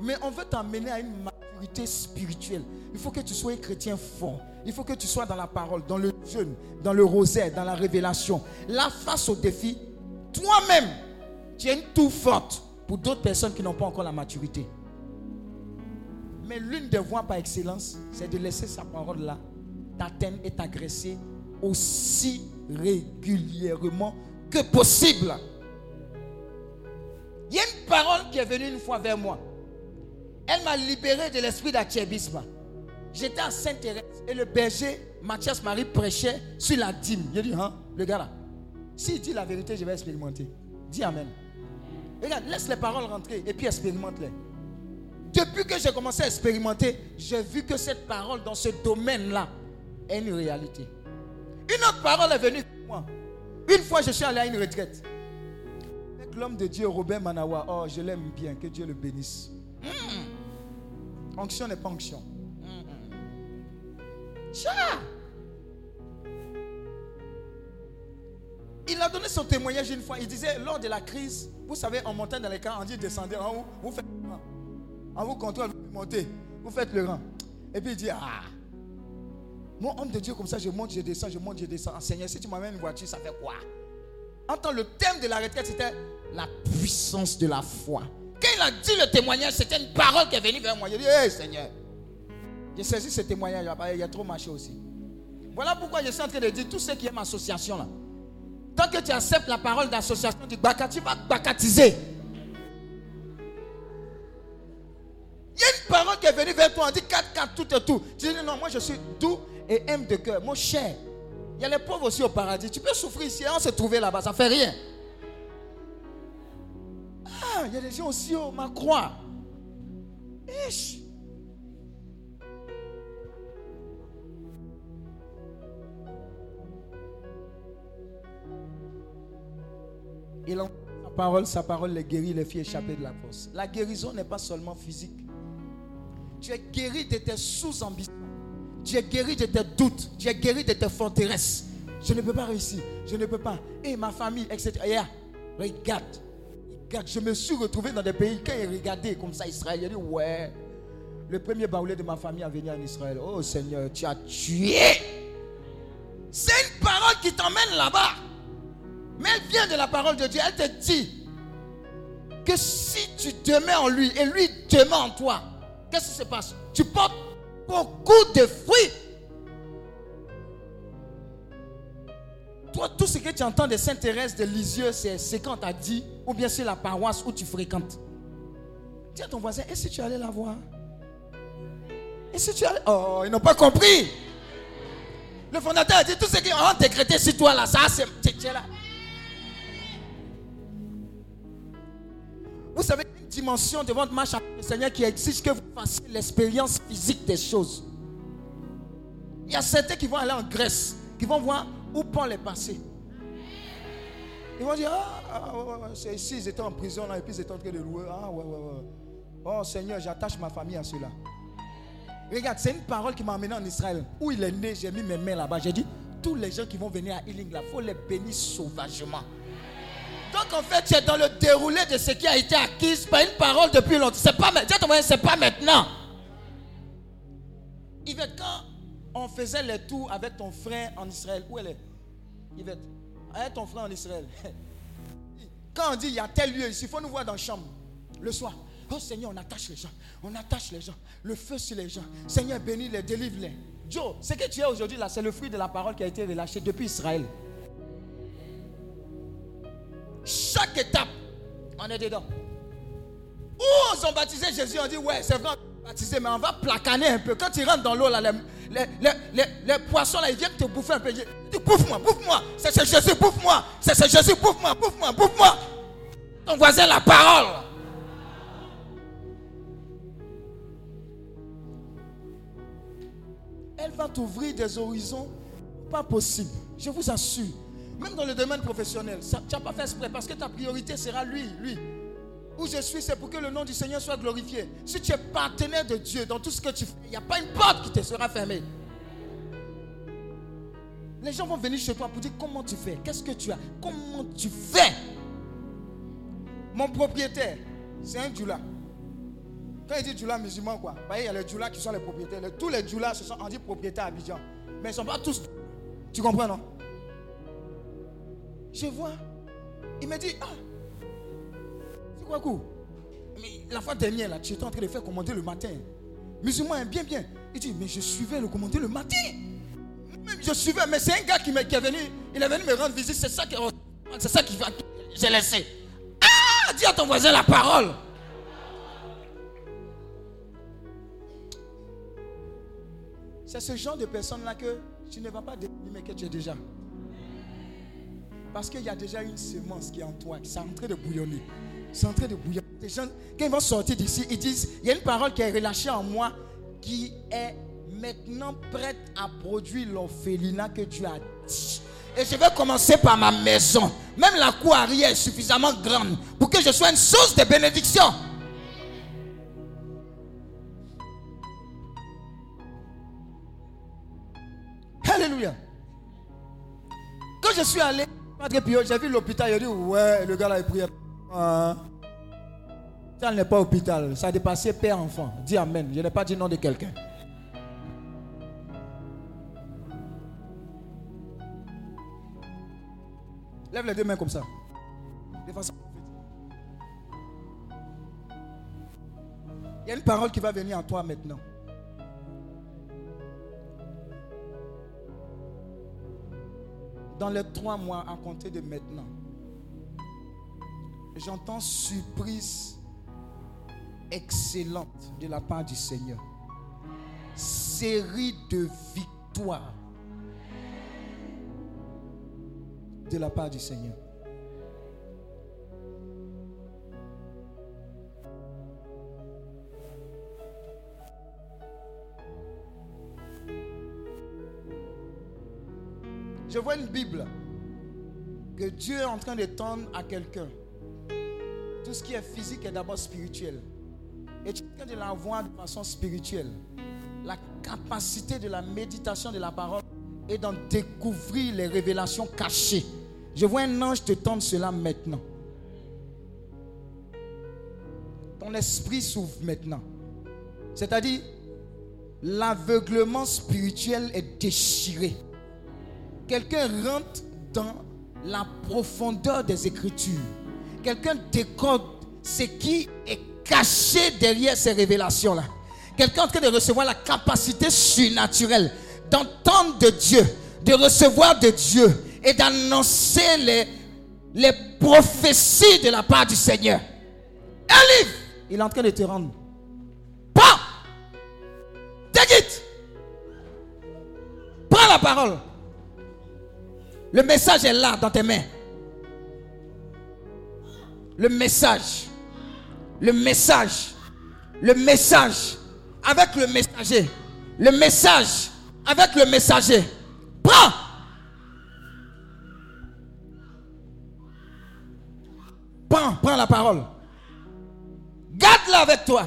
Mais on veut t'amener à une maturité spirituelle. Il faut que tu sois un chrétien fort. Il faut que tu sois dans la parole, dans le jeûne, dans le rosaire, dans la révélation. Là, face au défi, toi-même, tu es une tour forte pour d'autres personnes qui n'ont pas encore la maturité. Mais l'une des voies par excellence, c'est de laisser sa parole là t'atteindre et t'agresser aussi régulièrement que possible. Il y a une parole qui est venue une fois vers moi. Elle m'a libéré de l'esprit d'achébisme. J'étais à Sainte-Thérèse et le berger Mathias Marie prêchait sur la dîme. J'ai dit, hein, le gars là, s'il dit la vérité, je vais expérimenter. Dis Amen. Regarde, laisse les paroles rentrer et puis expérimente-les. Depuis que j'ai commencé à expérimenter, j'ai vu que cette parole dans ce domaine-là est une réalité. Une autre parole est venue vers moi. Une fois, je suis allé à une retraite. Avec l'homme de Dieu, Robert Manawa. Oh, je l'aime bien. Que Dieu le bénisse. Mm. Onction n'est pas onction. Mm. Tcha! Il a donné son témoignage une fois. Il disait, lors de la crise, vous savez, en montant dans les camps, on dit descendez en haut, vous faites le rang. On vous contrôle, vous montez, vous faites le rang. Et puis il dit, ah, moi, homme de Dieu, comme ça, je monte, je descends, je monte, je descends. Seigneur, si tu m'amènes une voiture, ça fait quoi? Entends, le thème de la retraite, c'était la puissance de la foi. Quand il a dit le témoignage, c'était une parole qui est venue vers moi. J'ai dit, hé Seigneur, j'ai saisi ce témoignage, il y a trop marché aussi. Voilà pourquoi je suis en train de dire, tous ceux qui aiment association là, tant que tu acceptes la parole d'association du tu vas bacatiser. Il y a une parole qui est venue vers toi, on dit 4, 4, tout et tout. Tu dis non, moi je suis doux et aime de cœur. Mon cher, il y a les pauvres aussi au paradis. Tu peux souffrir ici, on se trouver là-bas, ça fait rien. Ah, il y a des gens aussi au ma croix. Ish. Il en sa parole, sa parole les guérit, les fit échapper de la force. La guérison n'est pas seulement physique. Tu es guéri de tes sous-ambitions. Tu es guéri de tes doutes. Tu es guéri de tes forteresses. Je ne peux pas réussir. Je ne peux pas. Et ma famille, etc. Yeah. Regarde. Je me suis retrouvé dans des pays. Quand il regardait comme ça Israël, il a dit Ouais. Le premier baoulé de ma famille a venu en Israël. Oh Seigneur, tu as tué. C'est une parole qui t'emmène là-bas. Mais elle vient de la parole de Dieu. Elle te dit que si tu demeures en lui et lui demeure en toi, qu'est-ce qui se passe? Tu portes beaucoup de fruits. Toi, tout ce que tu entends de Sainte-Thérèse de Lisieux, c'est ce qu'on t'a dit, ou bien c'est la paroisse où tu fréquentes. Dis à ton voisin, et si tu allais la voir? Et si tu allais. Oh, ils n'ont pas compris. Le fondateur a dit tout ce qu'ils ont décrété sur toi là, ça c'est. là. Vous savez, une dimension de votre marche avec le Seigneur qui exige que vous fassiez l'expérience physique des choses. Il y a certains qui vont aller en Grèce, qui vont voir où Paul est passé. Ils vont dire, ah, ah, ouais, ouais, c'est ici, ils étaient en prison là, et puis ils étaient en train de louer. Ah, ouais, ouais, ouais. Oh Seigneur, j'attache ma famille à cela. Regarde, c'est une parole qui m'a amené en Israël. Où il est né, j'ai mis mes mains là-bas. J'ai dit, tous les gens qui vont venir à Healing là, il faut les bénir sauvagement. Donc en fait, es dans le déroulé de ce qui a été acquis par une parole depuis longtemps. C'est pas, c'est pas maintenant. Yvette, quand on faisait les tours avec ton frère en Israël, où elle est? Yvette, aide ton frère en Israël. Quand on dit il y a tel lieu ici, il faut nous voir dans la chambre le soir. Oh Seigneur, on attache les gens. On attache les gens. Le feu sur les gens. Seigneur, bénis-les, délivre-les. Joe, ce que tu es aujourd'hui là, c'est le fruit de la parole qui a été relâchée depuis Israël. Chaque étape, on est dedans. Où ils ont baptisé Jésus, on dit ouais, c'est vrai, baptiser, mais on va placaner un peu. Quand tu rentres dans l'eau, là, les, les, les, les, poissons, là, ils viennent te bouffer un peu. Ils disent, bouffe-moi, bouffe-moi. C'est Jésus, bouffe-moi. C'est Jésus, bouffe-moi, bouffe-moi, bouffe-moi. Ton voisin, la parole. Elle va t'ouvrir des horizons pas possibles. Je vous assure. Même dans le domaine professionnel, tu n'as pas fait exprès parce que ta priorité sera lui, lui. Où je suis, c'est pour que le nom du Seigneur soit glorifié. Si tu es partenaire de Dieu dans tout ce que tu fais, il n'y a pas une porte qui te sera fermée. Les gens vont venir chez toi pour dire comment tu fais, qu'est-ce que tu as, comment tu fais? Mon propriétaire, c'est un djula. Quand il dit djula musulman, quoi, il y a les djulas qui sont les propriétaires. tous les djulas, ce sont, on dit propriétaires à Abidjan. Mais ils ne sont pas tous. Tu comprends, non? Je vois. Il me dit, ah, Mais la fois dernière, là, tu étais en train de faire commander le matin. Musulman, bien, bien. Il dit, mais je suivais le commander le matin. Je suivais, mais c'est un gars qui, est venu, il est venu me rendre visite, c'est ça qui, c'est ça qui va, j'ai laissé. Ah, dis à ton voisin la parole. C'est ce genre de personne-là que tu ne vas pas devenir, mais que tu es déjà. Parce qu'il y a déjà une semence qui est en toi, qui est en train de bouillonner. C'est en train de bouillonner. Les gens, quand ils vont sortir d'ici, ils disent, il y a une parole qui est relâchée en moi qui est maintenant prête à produire l'orphelinat que Dieu a dit. Et je vais commencer par ma maison. Même la cour arrière est suffisamment grande pour que je sois une source de bénédiction. Alléluia. Quand je suis allé, j'ai vu l'hôpital, j'ai dit, ouais, le gars là, il priait. Ça n'est pas hôpital, ça a dépassé père-enfant. Dis Amen. Je n'ai pas dit nom de quelqu'un. Lève les deux mains comme ça. Il y a une parole qui va venir en toi maintenant. Dans les trois mois à compter de maintenant, j'entends surprise excellente de la part du Seigneur. Série de victoires de la part du Seigneur. Je vois une Bible que Dieu est en train de tendre à quelqu'un. Tout ce qui est physique est d'abord spirituel. Et tu es de la voir de façon spirituelle. La capacité de la méditation de la parole et d'en découvrir les révélations cachées. Je vois un ange te tendre cela maintenant. Ton esprit s'ouvre maintenant. C'est-à-dire, l'aveuglement spirituel est déchiré. Quelqu'un rentre dans la profondeur des Écritures. Quelqu'un décode ce qui est caché derrière ces révélations-là. Quelqu'un est en train de recevoir la capacité surnaturelle d'entendre de Dieu, de recevoir de Dieu et d'annoncer les, les prophéties de la part du Seigneur. Un livre, il est en train de te rendre. Pas. Take. Prends la parole. Le message est là dans tes mains. Le message. Le message. Le message. Avec le messager. Le message avec le messager. Prends. Prends, prends la parole. Garde-la avec toi.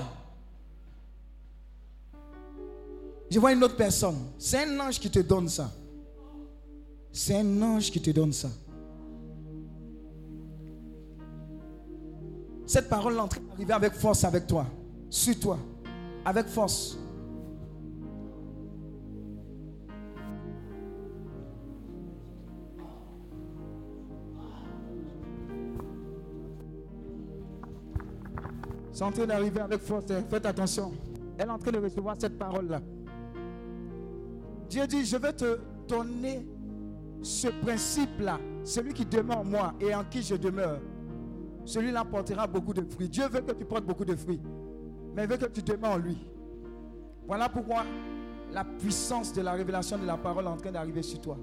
Je vois une autre personne. C'est un ange qui te donne ça. C'est un ange qui te donne ça. Cette parole est en train d'arriver avec force avec toi, sur toi, avec force. C'est en train d'arriver avec force. Eh, faites attention. Elle est en train de recevoir cette parole-là. Dieu dit, je vais te donner ce principe-là, celui qui demeure en moi et en qui je demeure. Celui-là portera beaucoup de fruits. Dieu veut que tu portes beaucoup de fruits. Mais il veut que tu demeures en lui. Voilà pourquoi la puissance de la révélation de la parole est en train d'arriver sur toi.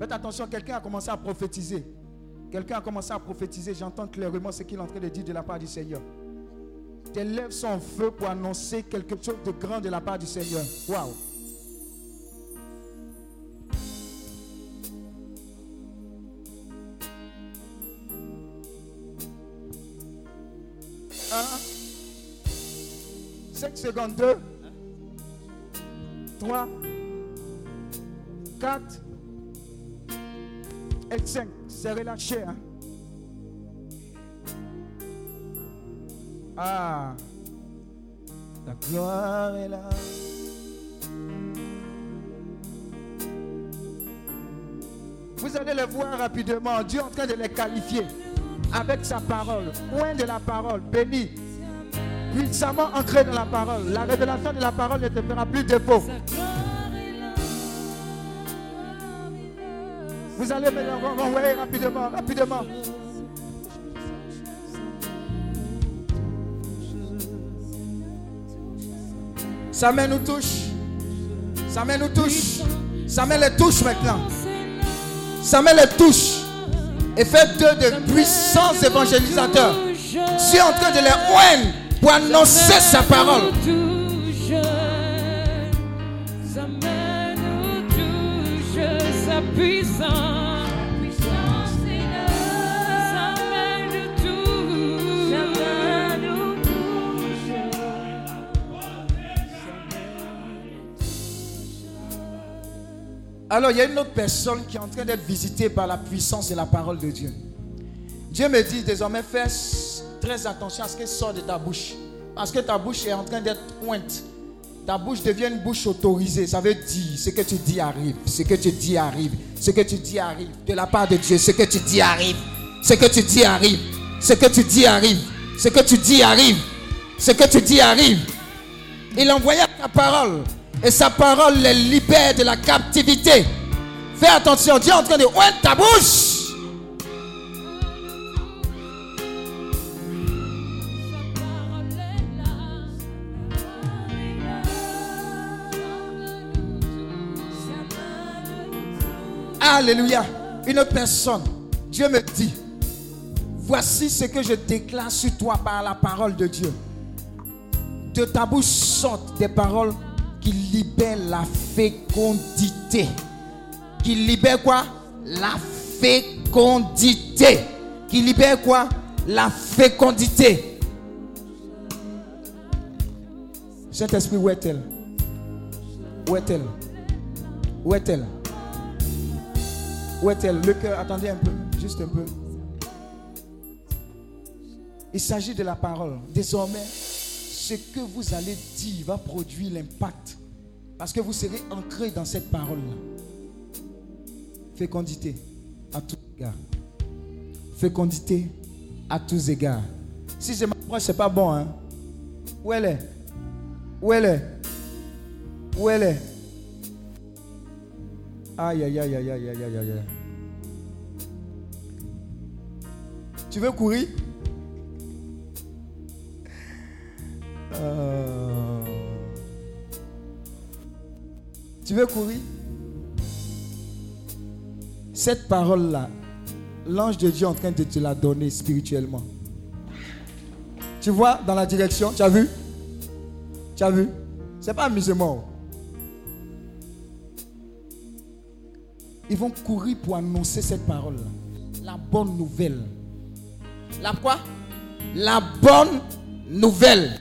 Faites attention, quelqu'un a commencé à prophétiser. Quelqu'un a commencé à prophétiser. J'entends clairement ce qu'il est en train de dire de la part du Seigneur. Tes lèvres sont en feu pour annoncer quelque chose de grand de la part du Seigneur. Waouh! Secondes. 2. 3. 4. Et 5. C'est relâché. Hein? Ah. La gloire est là. Vous allez le voir rapidement. Dieu est en train de les qualifier avec sa parole. Loin de la parole, béni. Puissamment ancré dans la parole. La révélation de la parole ne te fera plus défaut. Vous allez me l'envoyer rapidement, rapidement. Sa main nous touche. Sa main nous touche. Sa main les touche maintenant. Sa main les touche. Et fait d'eux de puissants évangélisateurs. Dieu est en train de les oindre pour annoncer sa parole. Alors il y a une autre personne qui est en train d'être visitée par la puissance de la parole de Dieu. Dieu me dit désormais fais très attention à ce qui sort de ta bouche. Parce que ta bouche est en train d'être pointe. Ta bouche devient une bouche autorisée. Ça veut dire ce que tu dis arrive. Ce que tu dis arrive. Ce que tu dis arrive. De la part de Dieu, ce que tu dis arrive. Ce que tu dis arrive. Ce que tu dis arrive. Ce que tu dis arrive. Ce que tu dis arrive. Il envoya ta parole. Et sa parole les libère de la captivité. Fais attention, Dieu est en train de oindre ta bouche. Alléluia. Une personne. Dieu me dit, voici ce que je déclare sur toi par la parole de Dieu. De ta bouche sortent des paroles qui libèrent la fécondité. Qui libèrent quoi? La fécondité. Qui libère quoi? La fécondité. Saint-Esprit, où est-elle? Où est-elle? Où est-elle? Où est-elle Le cœur, attendez un peu, juste un peu. Il s'agit de la parole. Désormais, ce que vous allez dire va produire l'impact. Parce que vous serez ancré dans cette parole-là. Fécondité à tous égards. Fécondité à tous égards. Si je m'approche, c'est pas bon. Hein? Où elle est? Où elle est? Où elle est? Aïe, aïe, aïe, aïe, aïe, aïe, aïe, aïe. Tu veux courir? Euh, Tu veux courir? Cette parole-là, l'ange de Dieu est en train de te la donner spirituellement. Tu vois dans la direction, tu as vu? Tu as vu? C'est pas amusement. Ils vont courir pour annoncer cette parole-là. La bonne nouvelle. La quoi? La bonne nouvelle.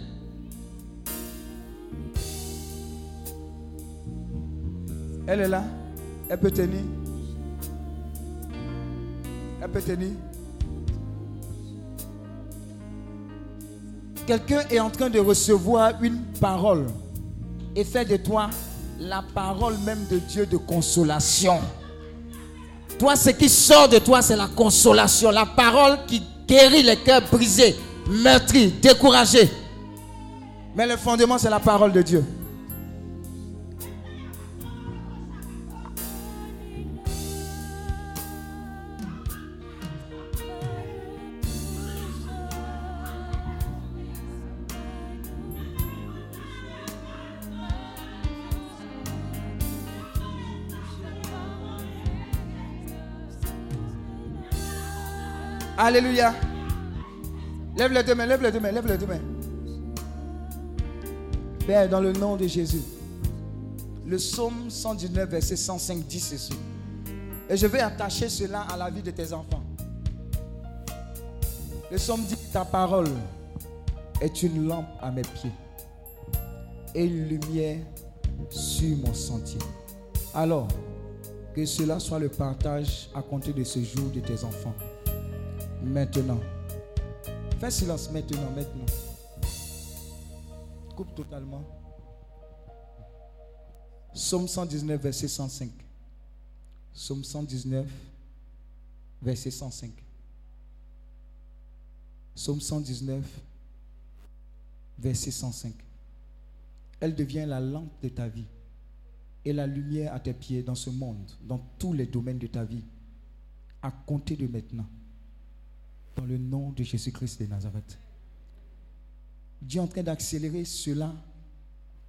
Elle est là. Elle peut tenir. Elle peut tenir. Quelqu'un est en train de recevoir une parole et fait de toi la parole même de Dieu de consolation. Toi, ce qui sort de toi, c'est la consolation, la parole qui guérit les cœurs brisés, meurtris, découragés. Mais le fondement, c'est la parole de Dieu. Alléluia. Lève les deux mains, lève les deux mains, lève les deux mains. Père, dans le nom de Jésus. Le psaume 119, verset 105 dit ceci. Et je vais attacher cela à la vie de tes enfants. Le psaume dit, ta parole est une lampe à mes pieds et une lumière sur mon sentier. Alors, que cela soit le partage à compter de ce jour de tes enfants. Maintenant. Fais silence maintenant, maintenant. Coupe totalement. Psaume 119, verset 105. Psaume 119, verset 105. Psaume 119, verset 105. Elle devient la lampe de ta vie et la lumière à tes pieds dans ce monde, dans tous les domaines de ta vie, à compter de maintenant dans le nom de Jésus-Christ de Nazareth. Dieu est en train d'accélérer cela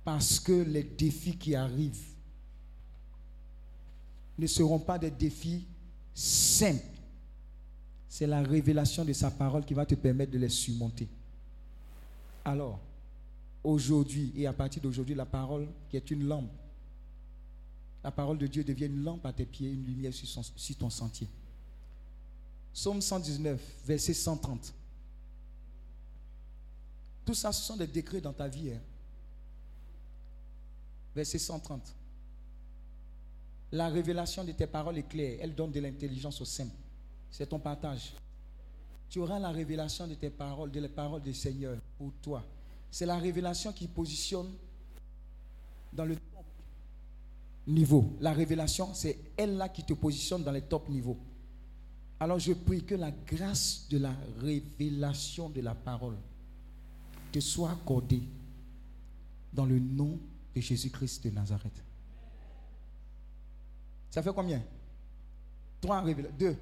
parce que les défis qui arrivent ne seront pas des défis simples. C'est la révélation de sa parole qui va te permettre de les surmonter. Alors, aujourd'hui et à partir d'aujourd'hui, la parole qui est une lampe, la parole de Dieu devient une lampe à tes pieds, une lumière sur, ton sentier. Psaume 119, verset 130. Tout ça, ce sont des décrets dans ta vie. hein. Verset 130. La révélation de tes paroles est claire. Elle donne de l'intelligence au simple. C'est ton partage. Tu auras la révélation de tes paroles, de les paroles du Seigneur pour toi. C'est la révélation qui positionne dans le top niveau. La révélation, c'est elle-là qui te positionne dans les top niveaux. Alors je prie que la grâce de la révélation de la parole te soit accordée dans le nom de Jésus-Christ de Nazareth. Ça fait combien? Trois révélations. Deux.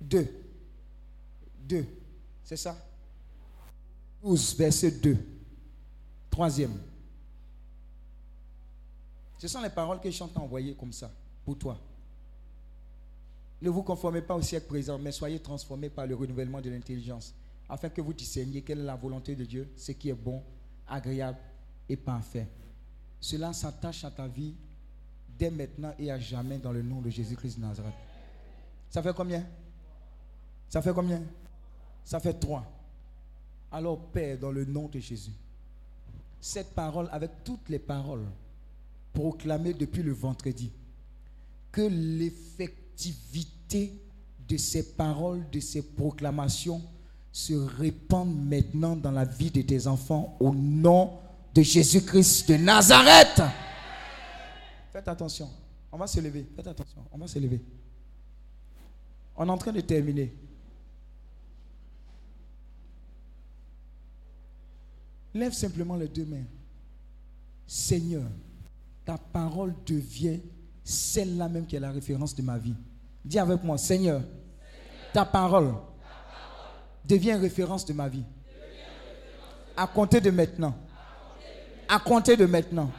Deux. Deux. C'est ça? 12, verset 2. Troisième. Ce sont les paroles que je suis en train d'envoyer comme ça, pour toi. Ne vous conformez pas au siècle présent, mais soyez transformés par le renouvellement de l'intelligence, afin que vous discerniez quelle est la volonté de Dieu, ce qui est bon, agréable et parfait. Cela s'attache à ta vie dès maintenant et à jamais dans le nom de Jésus-Christ de Nazareth. Ça fait combien? Ça fait combien? Ça fait trois. Alors, Père, dans le nom de Jésus, cette parole, avec toutes les paroles proclamées depuis le vendredi, que de ces paroles, de ces proclamations se répande maintenant dans la vie de tes enfants au nom de Jésus-Christ de Nazareth. Faites attention. On va se lever. Faites attention. On va se lever. On est en train de terminer. Lève simplement les deux mains. Seigneur, ta parole devient celle-là même qui est la référence de ma vie. Dis avec moi, Seigneur, ta parole devient référence de ma vie. À compter de maintenant. À compter de maintenant.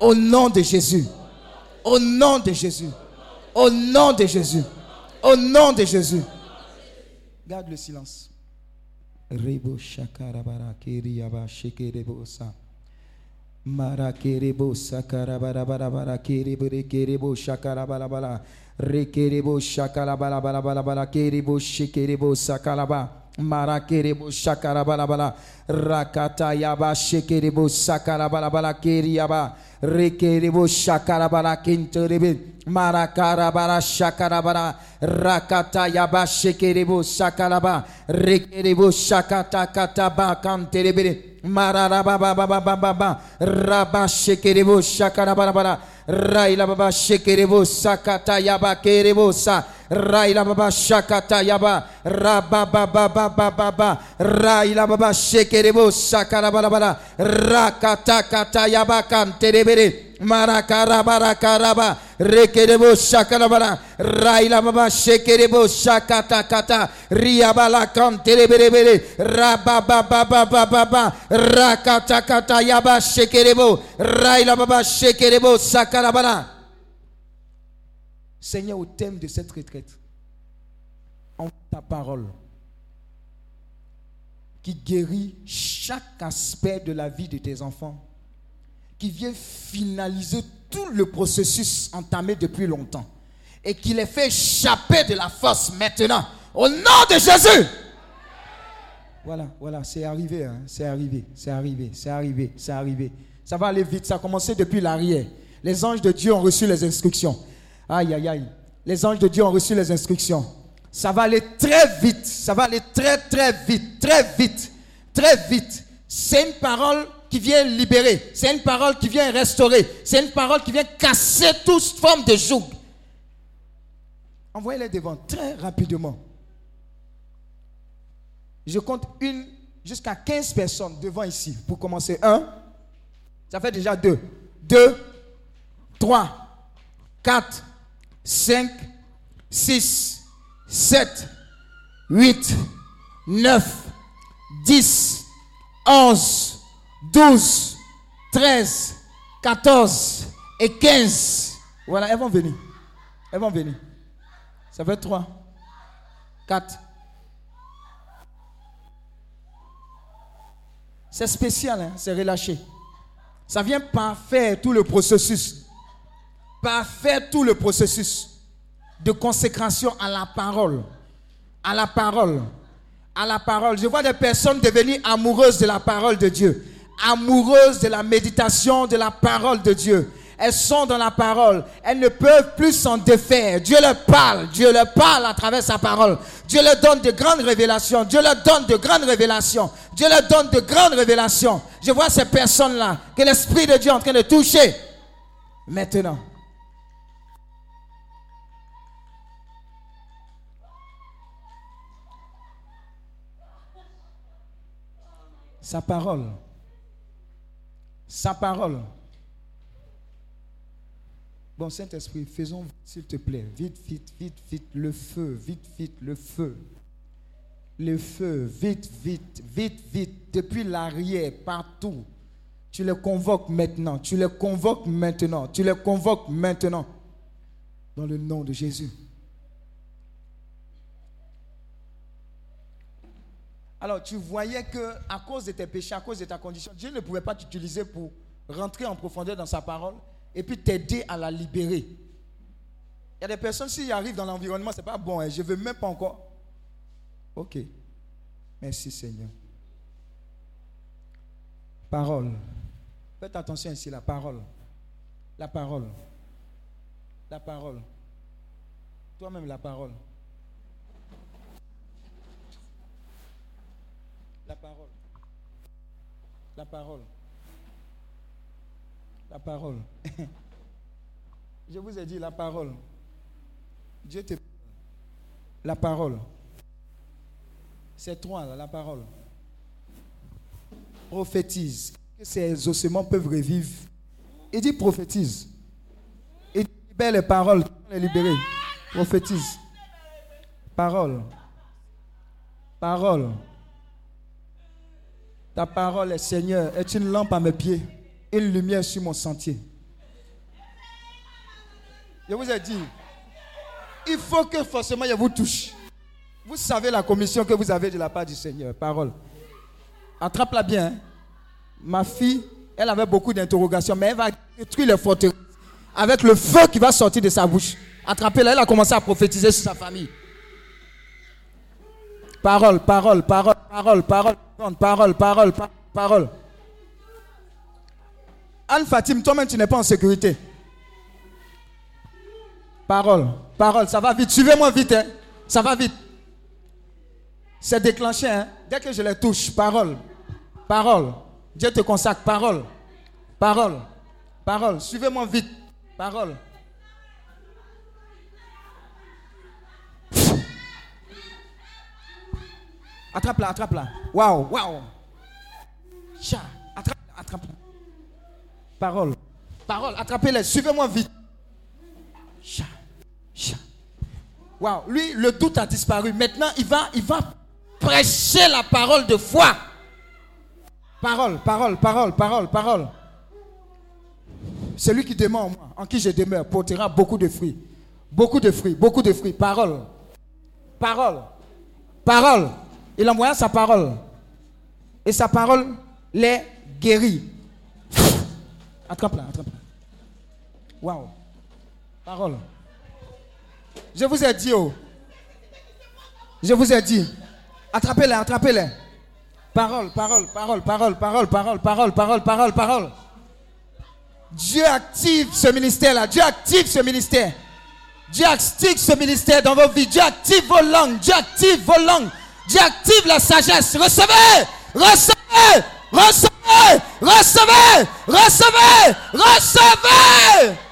Au nom de Jésus. Au nom de Jésus. Au nom de Jésus. Au nom de Jésus. Garde le silence. Rebo shakarabara kiriyaba shekerebo sa. Mara kerebo sakarabara bara bara Marakerebo shakarabalabala. Rakata yaba shekerebo sakarabalabala keriaba rekerebo shakarabala kinterebe marakarabala shakarabala. Rakata yaba shekerebo sakaraba rekerebo shakata kataba kanterebere mararabababababa raba shekerebo shakarabalabala raila baba shekerebo sakata yaba kerebo sa Raila baba shakata yaba. Rababababababa. Raila baba shekerebo sakarabara. Rakata kata yaba kanterebere. Marakarabaраkaraba. Rekerebo shakarabara. Raila baba shekerebo shakata kata. Riabala kanterebere. Rababababababa. Rakata kata yaba shekerebo. Raila baba shekerebo sakarabara. Seigneur, au thème de cette retraite, en ta parole qui guérit chaque aspect de la vie de tes enfants, qui vient finaliser tout le processus entamé depuis longtemps et qui les fait échapper de la force maintenant. Au nom de Jésus. Voilà, voilà, c'est arrivé, hein, c'est arrivé, c'est arrivé, c'est arrivé, c'est arrivé. Ça va aller vite, ça a commencé depuis l'arrière. Les anges de Dieu ont reçu les instructions. Aïe, aïe, aïe. Les anges de Dieu ont reçu les instructions. Ça va aller très vite, ça va aller très, très vite, très vite, très vite. C'est une parole qui vient libérer, c'est une parole qui vient restaurer, c'est une parole qui vient casser toute forme de joug. Envoyez-les devant très rapidement. Je compte une jusqu'à 15 personnes devant ici pour commencer. Un, ça fait déjà deux. Deux, trois, quatre, 5, 6, 7, 8, 9, 10, 11, 12, 13, 14 et 15. Voilà, elles vont venir. Elles vont venir. Ça fait 3, 4. C'est spécial, hein? c'est relâché. Ça vient pas faire tout le processus Parfaire tout le processus de consécration à la parole. À la parole. À la parole. Je vois des personnes devenir amoureuses de la parole de Dieu. Amoureuses de la méditation de la parole de Dieu. Elles sont dans la parole. Elles ne peuvent plus s'en défaire. Dieu leur parle. Dieu leur parle à travers sa parole. Dieu leur donne de grandes révélations. Dieu leur donne de grandes révélations. Dieu leur donne de grandes révélations. Je vois ces personnes-là que l'Esprit de Dieu est en train de toucher. Maintenant. Sa parole. Sa parole. Bon, Saint-Esprit, faisons, s'il te plaît, vite, vite, vite, vite, le feu, vite, vite, le feu. Le feu, vite, vite, vite, vite, depuis l'arrière, partout. Tu les convoques maintenant, tu les convoques maintenant, tu les convoques maintenant. Dans le nom de Jésus. Alors, tu voyais que à cause de tes péchés, à cause de ta condition, Dieu ne pouvait pas t'utiliser pour rentrer en profondeur dans sa parole et puis t'aider à la libérer. Il y a des personnes, s'ils arrivent dans l'environnement, ce n'est pas bon, hein, je veux même pas encore. Ok. Merci Seigneur. Parole. Faites attention ici, la parole. La parole. La parole. Toi-même, la parole. La parole. La parole. La parole. Je vous ai dit la parole. Dieu te... La parole. C'est toi, là, la parole. Prophétise. Que ces ossements peuvent revivre. Il dit prophétise. Il libère les paroles. Les libérer. Prophétise. Parole. Parole. Ta parole, Seigneur, est une lampe à mes pieds, une lumière sur mon sentier. Je vous ai dit, il faut que forcément je vous touche. Vous savez la commission que vous avez de la part du Seigneur. Parole. Attrape-la bien. Ma fille, elle avait beaucoup d'interrogations, mais elle va détruire les forteresses avec le feu qui va sortir de sa bouche. Attrapez-la. Elle a commencé à prophétiser sur sa famille. Parole, parole, parole, parole, parole, parole, parole, parole. Anne Fatim, toi-même, tu n'es pas en sécurité. Parole, parole, ça va vite. Suivez-moi vite, hein. Ça va vite. C'est déclenché, hein. Dès que je les touche, parole, parole. Dieu te consacre, parole, parole, parole. Suivez-moi vite, parole. Attrape-la, attrape-la. Waouh, waouh. Cha, attrape-la, attrape-la. Parole. Parole, attrapez-les. Suivez-moi vite. Cha, cha. Waouh, lui, le doute a disparu. Maintenant, il va, il va prêcher la parole de foi. Parole, parole, parole, parole, parole. Celui qui demeure en moi, en qui je demeure, portera beaucoup de fruits. Beaucoup de fruits, beaucoup de fruits. Parole. Parole. Parole. Il envoya sa parole. Et sa parole les guérit. Attrape-la, attrape-la. Waouh. Parole. Je vous ai dit, oh. Je vous ai dit. Attrapez-les, attrapez-les. Parole, parole, parole, parole, parole, parole, parole, parole, parole, parole. Dieu active ce ministère-là. Dieu active ce ministère. Dieu active ce ministère dans vos vies. Dieu active vos langues. Dieu active vos langues. Dieu active la sagesse. Recevez, recevez, recevez, recevez, recevez, recevez.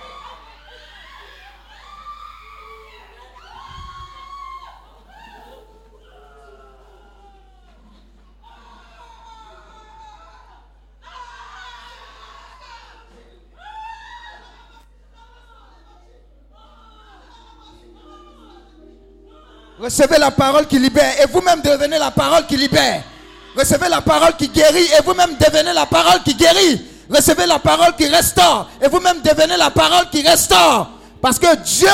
Recevez la parole qui libère et vous-même devenez la parole qui libère. Recevez la parole qui guérit et vous-même devenez la parole qui guérit. Recevez la parole qui restaure et vous-même devenez la parole qui restaure. Parce que Dieu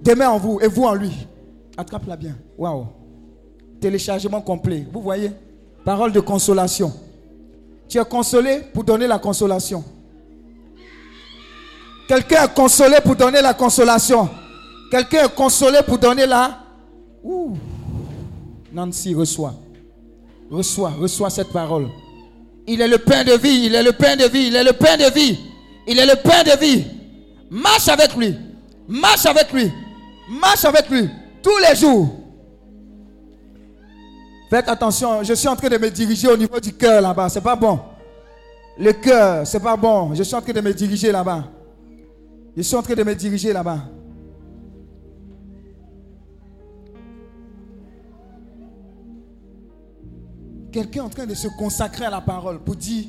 demeure en vous et vous en lui. Attrape-la bien. Waouh. Téléchargement complet. Vous voyez? Parole de consolation. Tu es consolé pour donner la consolation. Quelqu'un est consolé pour donner la consolation. Quelqu'un est consolé pour donner la... Ouh. Nancy, reçoit. Reçois, reçois cette parole. Il est le pain de vie, il est le pain de vie, il est le pain de vie. Il est le pain de vie. Marche avec lui. Marche avec lui. Marche avec lui. Tous les jours. Faites attention, je suis en train de me diriger au niveau du cœur là-bas. C'est pas bon. Le cœur, c'est pas bon. Je suis en train de me diriger là-bas. Je suis en train de me diriger là-bas. Quelqu'un en train de se consacrer à la parole pour dire,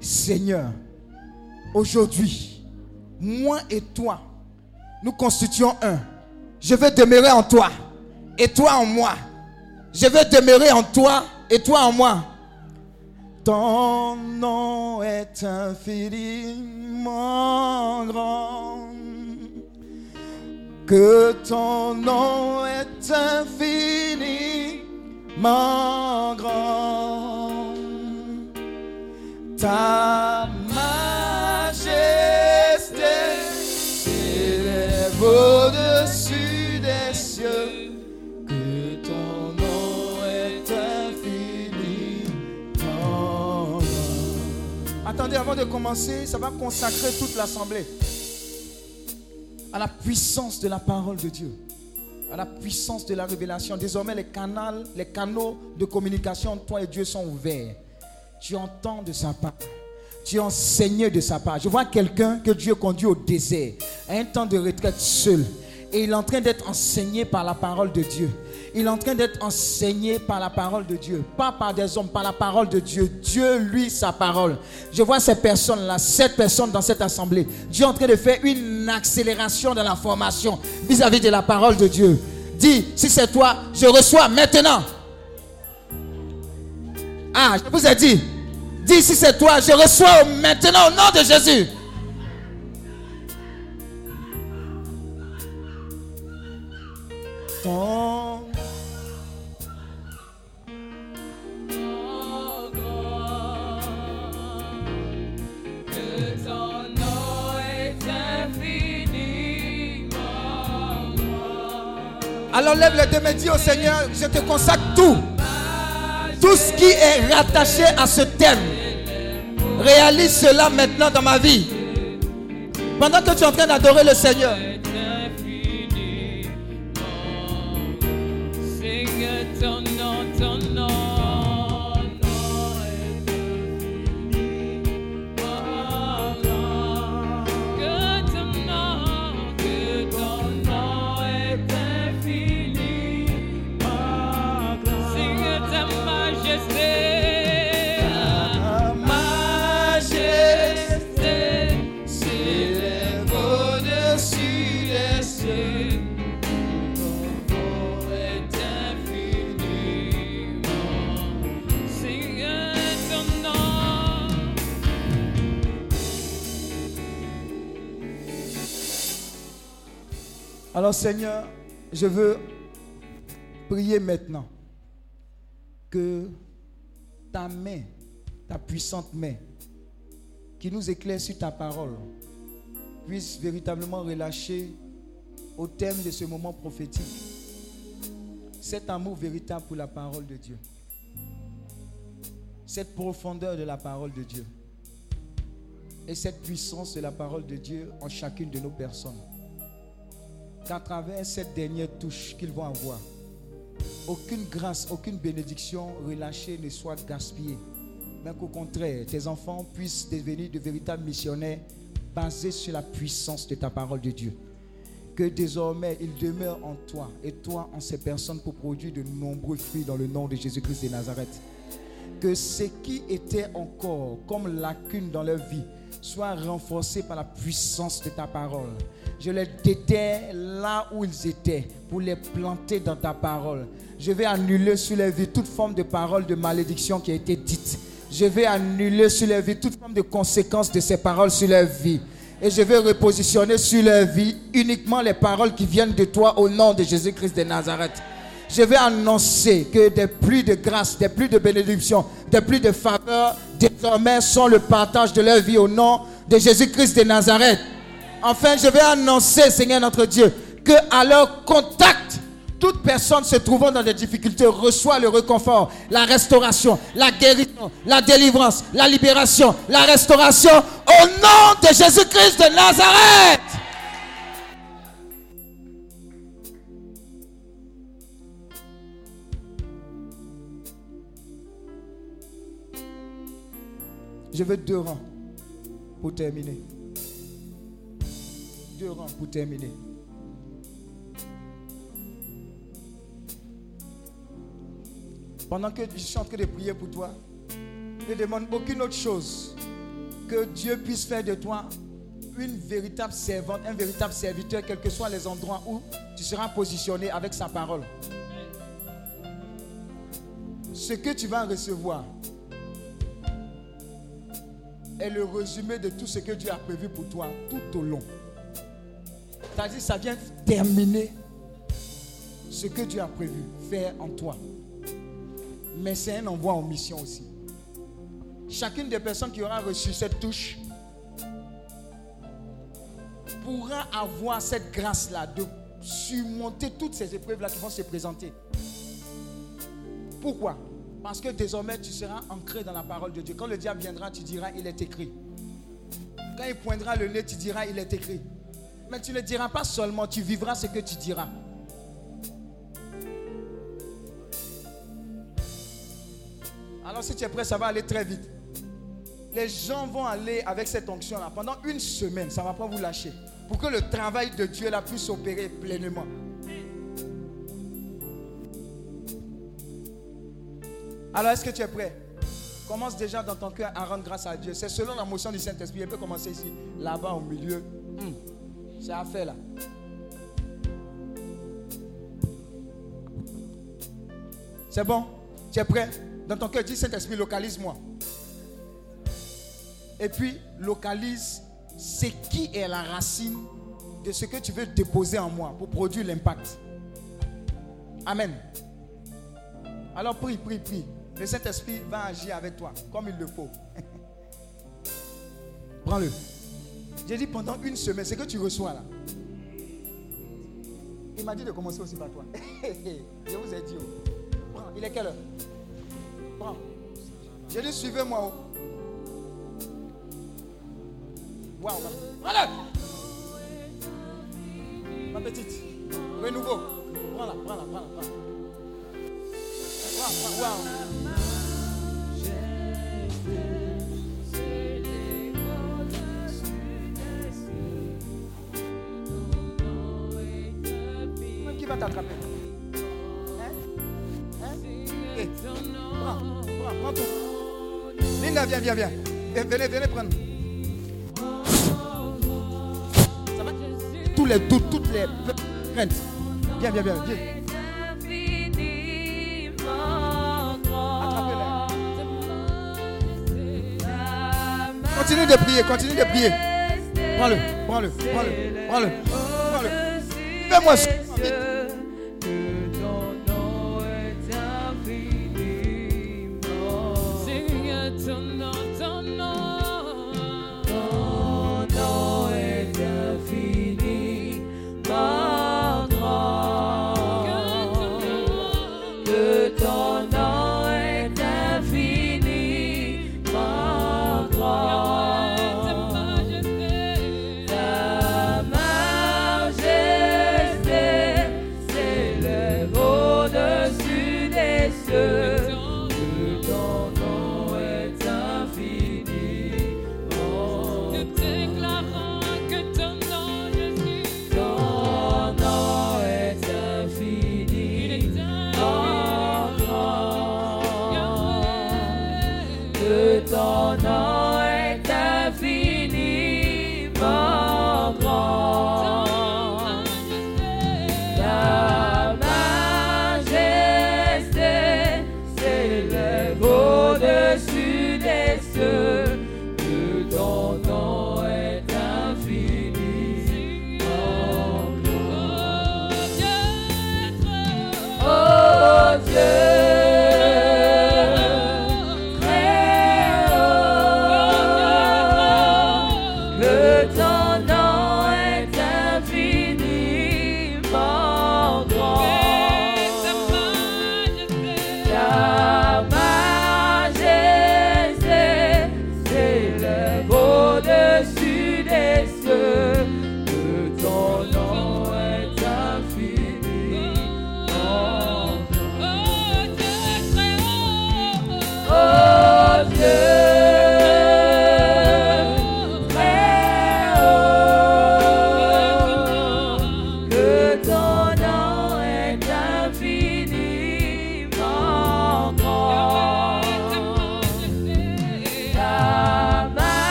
Seigneur, aujourd'hui, moi et toi, nous constituons un. Je veux demeurer en toi et toi en moi. Je veux demeurer en toi et toi en moi. Ton nom est infiniment grand. Que ton nom est Ta majesté s'élève au-dessus des cieux. Que ton nom est grand. Attendez, avant de commencer, ça va consacrer toute l'assemblée à la puissance de la parole de Dieu, à la puissance de la révélation. Désormais, les canaux, de communication toi et Dieu sont ouverts. Tu entends de sa part. Tu es de sa part. Je vois quelqu'un que Dieu conduit au désert, à un temps de retraite seul. Et il est en train d'être enseigné par la parole de Dieu. Il est en train d'être enseigné par la parole de Dieu. Pas par des hommes, par la parole de Dieu. Dieu, lui, sa parole. Je vois ces personnes-là, sept personnes dans cette assemblée. Dieu est en train de faire une accélération dans la formation vis-à-vis de la parole de Dieu. Dis, si c'est toi, je reçois maintenant. Ah, je vous ai dit. Dis, si c'est toi, je reçois maintenant au nom de Jésus. Alors lève les deux mains, dis au Seigneur, je te consacre tout. Tout ce qui est rattaché à ce thème. Réalise cela maintenant dans ma vie. Pendant que tu es en train d'adorer le Seigneur. Seigneur, je veux prier maintenant que ta main, ta puissante main, qui nous éclaire sur ta parole, puisse véritablement relâcher au thème de ce moment prophétique cet amour véritable pour la parole de Dieu, cette profondeur de la parole de Dieu et cette puissance de la parole de Dieu en chacune de nos personnes. Qu'à travers cette dernière touche qu'ils vont avoir, aucune grâce, aucune bénédiction relâchée ne soit gaspillée. Mais qu'au contraire, tes enfants puissent devenir de véritables missionnaires basés sur la puissance de ta parole de Dieu. Que désormais ils demeurent en toi et toi en ces personnes pour produire de nombreux fruits dans le nom de Jésus-Christ de Nazareth. Que ce qui était encore comme lacune dans leur vie soit renforcé par la puissance de ta parole. Je les déterre là où ils étaient pour les planter dans ta parole. Je vais annuler sur les vies toute forme de parole de malédiction qui a été dite. Je vais annuler sur les vies toute forme de conséquence de ces paroles sur leur vie. Et je vais repositionner sur leur vie uniquement les paroles qui viennent de toi au nom de Jésus-Christ de Nazareth. Je vais annoncer que des pluies de grâce, des pluies de bénédiction, des pluies de faveur désormais sont le partage de leur vie au nom de Jésus-Christ de Nazareth. Enfin, je vais annoncer, Seigneur notre Dieu, que à leur contact, toute personne se trouvant dans des difficultés reçoit le réconfort, la restauration, la guérison, la délivrance, la libération, la restauration au nom de Jésus-Christ de Nazareth. Je veux deux rangs pour terminer. Deux rangs pour terminer. Pendant que je suis en train de prier pour toi, ne demande aucune autre chose que Dieu puisse faire de toi une véritable servante, un véritable serviteur, quels que soient les endroits où tu seras positionné avec sa parole. Ce que tu vas recevoir est le résumé de tout ce que Dieu a prévu pour toi tout au long. C'est-à-dire, ça vient terminer ce que Dieu a prévu faire en toi. Mais c'est un envoi en mission aussi. Chacune des personnes qui aura reçu cette touche pourra avoir cette grâce-là de surmonter toutes ces épreuves-là qui vont se présenter. Pourquoi? Parce que désormais, tu seras ancré dans la parole de Dieu. Quand le diable viendra, tu diras, il est écrit. Quand il poindra le nez, tu diras, il est écrit. Mais tu ne diras pas seulement, tu vivras ce que tu diras. Alors si tu es prêt, ça va aller très vite. Les gens vont aller avec cette onction-là pendant une semaine. Ça ne va pas vous lâcher. Pour que le travail de Dieu là puisse opérer pleinement. Alors est-ce que tu es prêt? Commence déjà dans ton cœur à rendre grâce à Dieu. C'est selon la motion du Saint-Esprit. Il peut commencer ici, là-bas au milieu. Hmm. C'est à faire là. C'est bon? Tu es prêt? Dans ton cœur, dis Saint-Esprit, localise-moi. Et puis, localise c'est qui est la racine de ce que tu veux déposer en moi pour produire l'impact. Amen. Alors prie, prie, prie. Le Saint-Esprit va agir avec toi comme il le faut. Prends-le. J'ai dit pendant une semaine, c'est que tu reçois là. Il m'a dit de commencer aussi par toi. Je vous ai dit. oh. Prends. Il est quelle heure? Prends. J'ai dit suivez-moi. oh. Waouh. Prends-le. Ma petite. Renouveau. Prends-la, prends-la, prends-la. prends-la. Va t'attraper Hein Hein Eh, Prends, prends, prends. Linda, viens, viens, viens. Eh, Venez, venez prendre. Ça va? Tous les doutes, toutes les craintes. Viens, viens, viens, viens. Continue de prier, continue de prier. Prends-le, prends-le, prends-le, prends-le, prends-le. Fais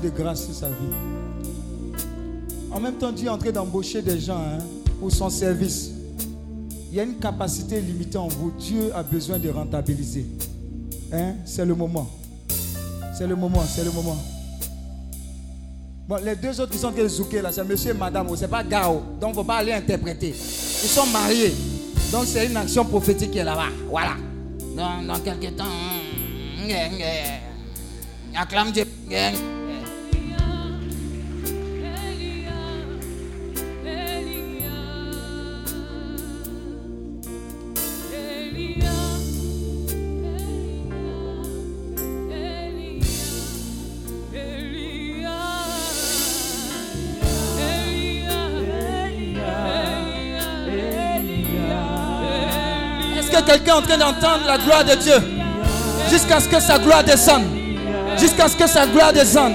de grâce sur sa vie. En même temps, Dieu est en train d'embaucher des gens hein, pour son service. Il y a une capacité limitée en vous. Dieu a besoin de rentabiliser. Hein? C'est le moment. C'est le moment, c'est le moment. Bon, les deux autres qui sont en train de zouker là, c'est monsieur et madame, oh, c'est pas Gao. Donc, il ne faut pas aller interpréter. Ils sont mariés. Donc, c'est une action prophétique qui est là-bas. Voilà. Dans, dans quelques temps, hum, acclame Dieu. En train d'entendre la gloire de Dieu Jusqu'à ce que sa gloire descende. Jusqu'à ce que sa gloire descende.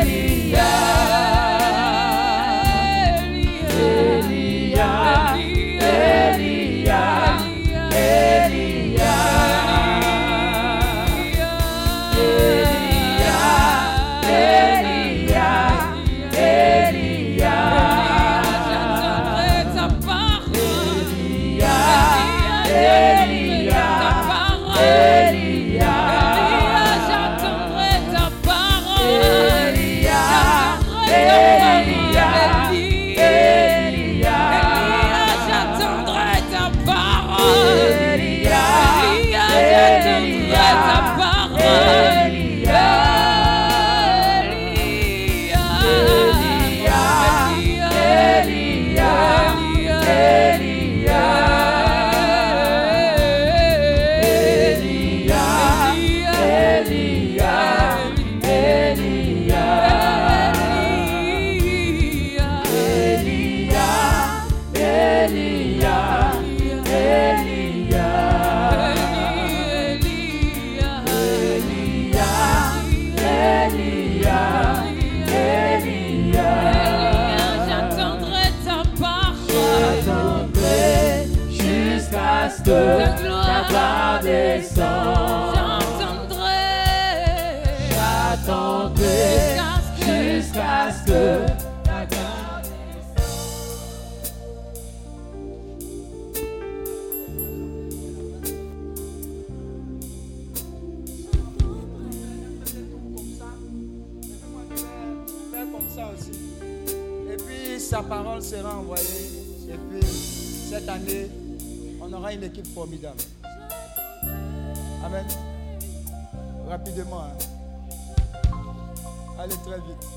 Très vite.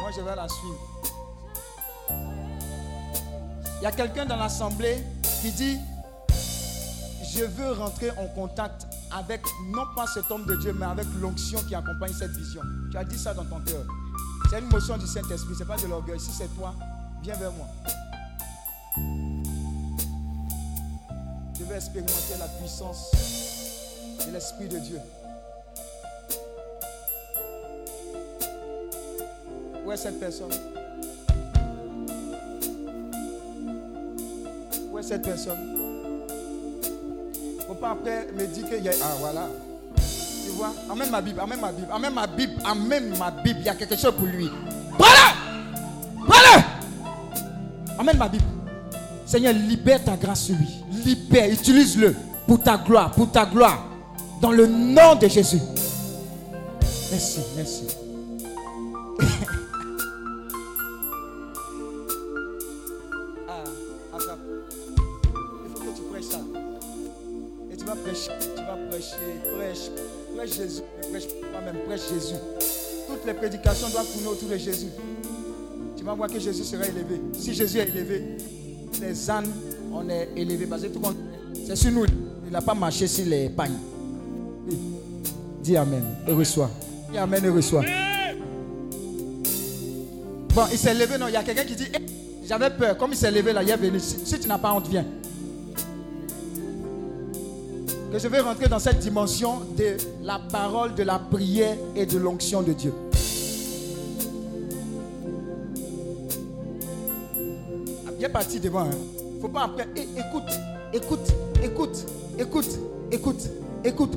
Moi, je vais la suivre. Il y a quelqu'un dans l'assemblée qui dit, je veux rentrer en contact avec non pas cet homme de Dieu, mais avec l'onction qui accompagne cette vision. Tu as dit ça dans ton cœur. C'est une motion du Saint-Esprit, ce n'est pas de l'orgueil. Si c'est toi, viens vers moi. Je vais expérimenter la puissance de l'Esprit de Dieu. Est cette personne? Où est cette personne? Faut pas après me dire qu'il y a. Ah voilà. Tu vois? Amène ma Bible, amène ma Bible, amène ma Bible, amène ma Bible. Il y a quelque chose pour lui. Prends-le Prends-le Amène ma Bible. Seigneur, libère ta grâce sur lui. Libère, utilise-le pour ta gloire, pour ta gloire. Dans le nom de Jésus. Merci, merci. Jésus. Toutes les prédications doivent tourner autour de Jésus. Tu vas voir que Jésus sera élevé. Si Jésus est élevé, les ânes, on est élevé. Parce que tout c'est sur nous. Il n'a pas marché sur les pagnes. Dis Amen et reçois. Dis Amen et reçois. Bon, il s'est levé, non. Il y a quelqu'un qui dit Eh, J'avais peur. Comme il s'est levé là, il est venu. Si, si tu n'as pas honte, viens. Que je vais rentrer dans cette dimension de la parole, de la prière et de l'onction de Dieu. Viens parti devant. Ne faut pas après. Eh, écoute, écoute, écoute, écoute, écoute, écoute.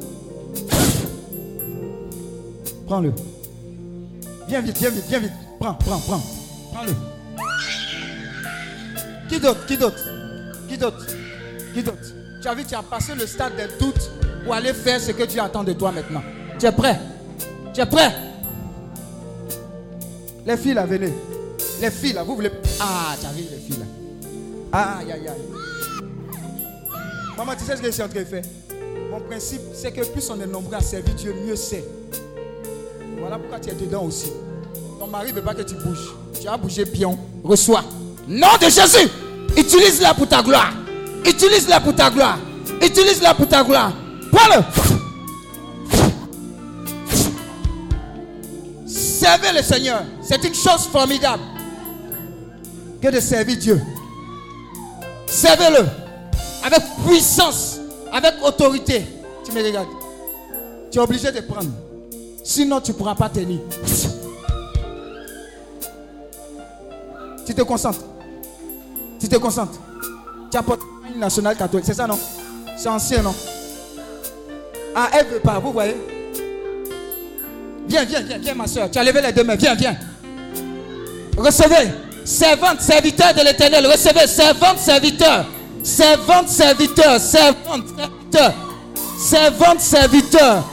Prends-le. Viens vite, viens vite, viens vite. Prends, prends, prends. Prends-le. Qui d'autre Qui d'autre? Qui d'autre? Qui d'autre? Tu as vu, tu as passé le stade des doutes pour aller faire ce que Dieu attend de toi maintenant. Tu es prêt? Tu es prêt? Les filles là, venez. Les filles là, vous voulez. Ah, tu as vu les filles là. Aïe, aïe, aïe. Maman, tu sais ce que je suis en train de faire? Mon principe, c'est que plus on est nombreux à servir Dieu, mieux c'est. Voilà pourquoi tu es dedans aussi. Ton mari ne veut pas que tu bouges. Tu as bougé pion. Reçois. Nom de Jésus. Utilise-la pour ta gloire. Utilise-la pour ta gloire. Utilise-la pour ta gloire. Prends-le. Servez le Seigneur. C'est une chose formidable que de servir Dieu. Servez-le avec puissance, avec autorité. Tu me regardes. Tu es obligé de prendre. Sinon, tu ne pourras pas tenir. Tu te concentres. Tu te concentres. Tu apportes une nationale catholique. C'est ça, non? C'est ancien, non? Ah, elle veut pas, vous voyez? Viens, viens, viens, viens, ma soeur. Tu as levé les deux mains. Viens, viens. Recevez. Servante, serviteur de l'éternel. Recevez. Servante, serviteur. Servante, serviteur. Servante, serviteur. Servante, serviteur.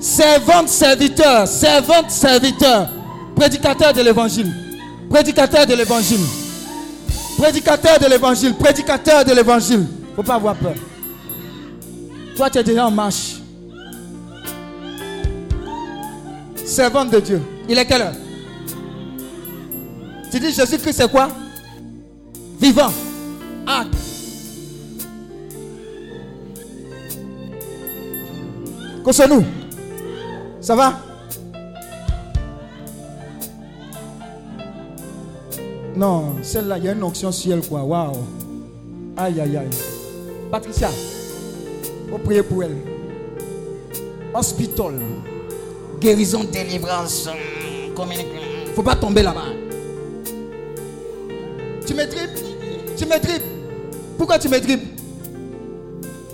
Servante, serviteur. Servante, serviteur. Prédicateur de l'évangile. Prédicateur de l'évangile. Prédicateur de l'évangile. Prédicateur de l'évangile. Faut pas avoir peur. Toi, tu es déjà en marche. Servante de Dieu. Il est quelle heure? Tu dis Jésus-Christ, c'est quoi? Vivant. Ah. nous Ça va? Non, celle-là, il y a une onction ciel quoi. Waouh. Aïe, aïe, aïe. Patricia, faut prier pour elle. Hospital. Guérison, délivrance. Il faut pas tomber là-bas. Tu me tripes? Tu me tripes? Pourquoi tu me tripes?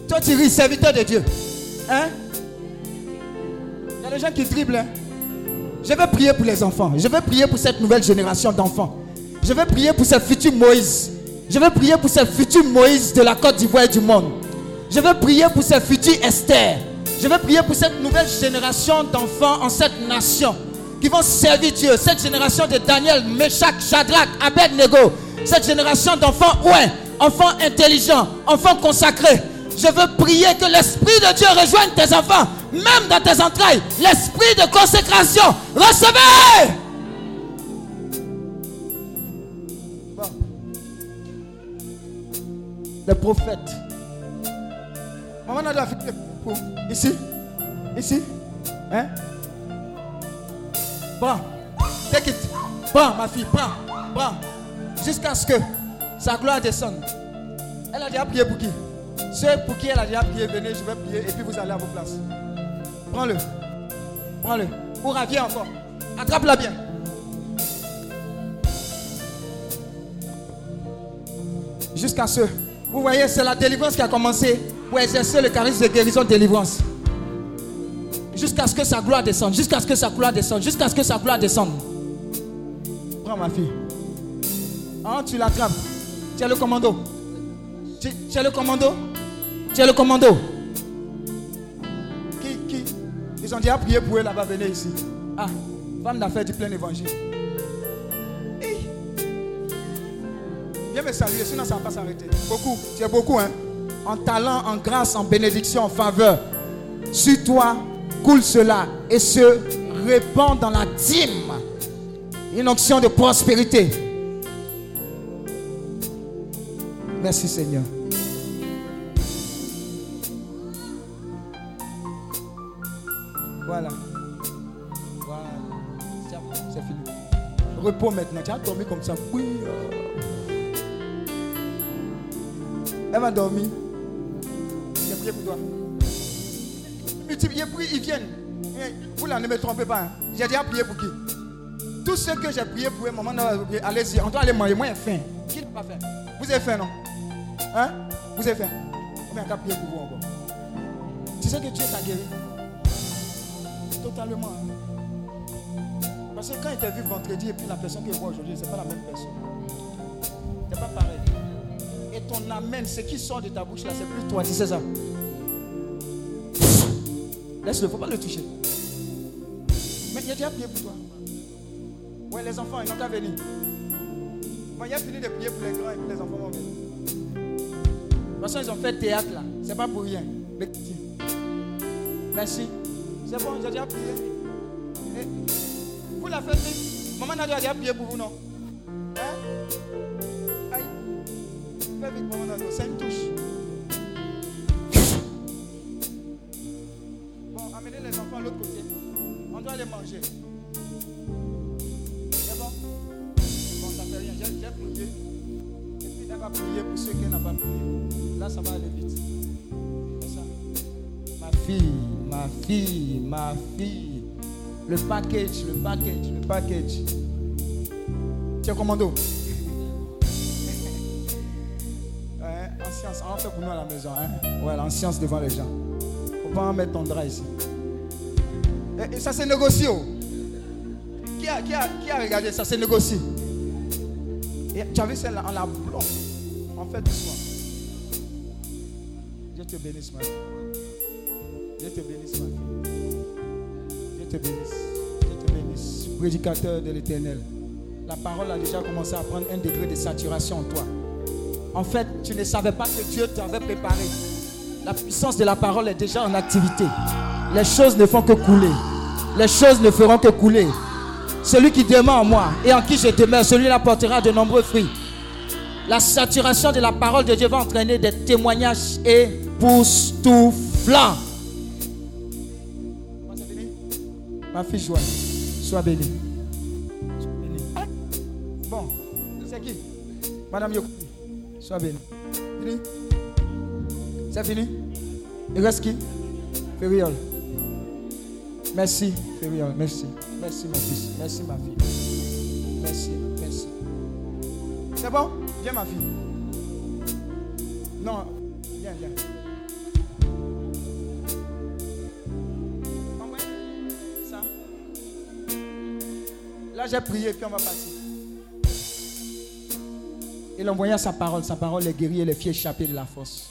Toi, tu ris, serviteur de Dieu. Hein? Il y a des gens qui dribblent. hein. Je vais prier pour les enfants. Je vais prier pour cette nouvelle génération d'enfants. Je vais prier pour ce futur Moïse. Je vais prier pour ce futur Moïse de la Côte d'Ivoire et du monde. Je vais prier pour ce futur Esther. Je vais prier pour cette nouvelle génération d'enfants en cette nation qui vont servir Dieu. Cette génération de Daniel, Meshach, Shadrach, Abednego. Cette génération d'enfants, ouais, enfants intelligents, enfants consacrés. Je veux prier que l'Esprit de Dieu rejoigne tes enfants, même dans tes entrailles. L'Esprit de consécration. Recevez! les prophètes. Maman a fait Ici. Ici. Hein? Prends. Take it. Prends, ma fille. Prends. Prends. Jusqu'à ce que sa gloire descende. Elle a déjà prié pour qui? Ceux pour qui elle a déjà prié, venez, je vais prier et puis vous allez à vos places. Prends-le. Prends-le. Ou reviens encore. Attrape-la bien. Jusqu'à ce vous voyez, c'est la délivrance qui a commencé pour exercer le charisme de guérison délivrance. Jusqu'à ce que sa gloire descende. Jusqu'à ce que sa gloire descende. Jusqu'à ce que sa gloire descende. Prends ma fille. Ah, tu l'attrapes. Tu es le commando. Tu, tu es le commando. Tu es le commando. Qui, qui? Ils ont déjà prié pour eux là-bas, venez ici. Ah, femme d'affaires du plein évangile. Viens me saluer, sinon ça ne va pas s'arrêter. Beaucoup, tu es beaucoup, hein. En talent, en grâce, en bénédiction, en faveur. Sur toi coule cela et se répand dans la dîme. Une onction de prospérité. Merci Seigneur. Voilà. Voilà. C'est fini. Repos maintenant. Tu as dormi comme ça. Oui. Elle va dormir. J'ai prié pour toi. Multipliez, prie, ils viennent. Eh, Vous là, ne me trompez pas. hein. J'ai déjà prié pour qui? Tous ceux que j'ai prié pour eux, maman, allez-y, on doit aller manger. Moi, j'ai faim. Qui n'a pas faim? Vous avez faim, non? Hein? Vous avez faim? Combien qu'à prier pour vous encore? Tu sais que Dieu t'a guéri Totalement. hein. Parce que quand il t'a vu vendredi et puis la personne que je vois aujourd'hui, ce n'est pas la même personne. C'est pas pareil. Ton amen, ce qui sort de ta bouche là, c'est plus toi, tu sais ça. Laisse-le, faut pas le toucher. Mais il a déjà prié pour toi. Ouais, les enfants, ils n'ont qu'à venir. Moi, il a fini de prier pour les grands et puis les enfants vont venir. De toute façon, ils ont fait théâtre là. C'est pas pour rien. Merci. C'est bon, j'ai déjà prié. Et vous la faites vite. Maman Nadia a déjà prié pour vous, non? Hein? C'est une touche. Bon, amenez les enfants à l'autre côté. On doit les manger. C'est bon? Bon, ça fait rien. J'ai prié. Et puis elle va prier pour ceux qui n'ont pas prié. Là, ça va aller vite. Ça. Ma fille, ma fille, ma fille. Le package, le package, le package. Tu es commando? Nous à la maison. Hein? Ouais, en science devant les gens. Faut pas en mettre ton drap ici. Et, ça se négocie. oh. Qui a, qui, a, qui a regardé ça? Se négocie. Et tu as vu celle-là, on la bloque. On fait doucement. Dieu te bénisse, ma fille. Dieu te bénisse, ma fille. Dieu te bénisse. Dieu te bénisse. Prédicateur de l'éternel. La parole a déjà commencé à prendre un degré de saturation en toi. En fait, tu ne savais pas que Dieu t'avait préparé. La puissance de la parole est déjà en activité. Les choses ne font que couler. Les choses ne feront que couler. Celui qui demeure en moi et en qui je demeure, celui-là portera de nombreux fruits. La saturation de la parole de Dieu va entraîner des témoignages époustouflants. Ma fille joie, sois bénie. Sois. Bon, c'est qui? Madame Yoko, sois bénie. Fini C'est fini Il reste qui? Fériol. Merci, Fériol, merci. Merci, mon fils. Merci, ma fille. Merci, merci. C'est bon? Viens, ma fille. Non, viens, viens. Ça. Là, j'ai prié, puis on va partir. Il envoya sa parole. Sa parole est guérie et les fit échapper de la force.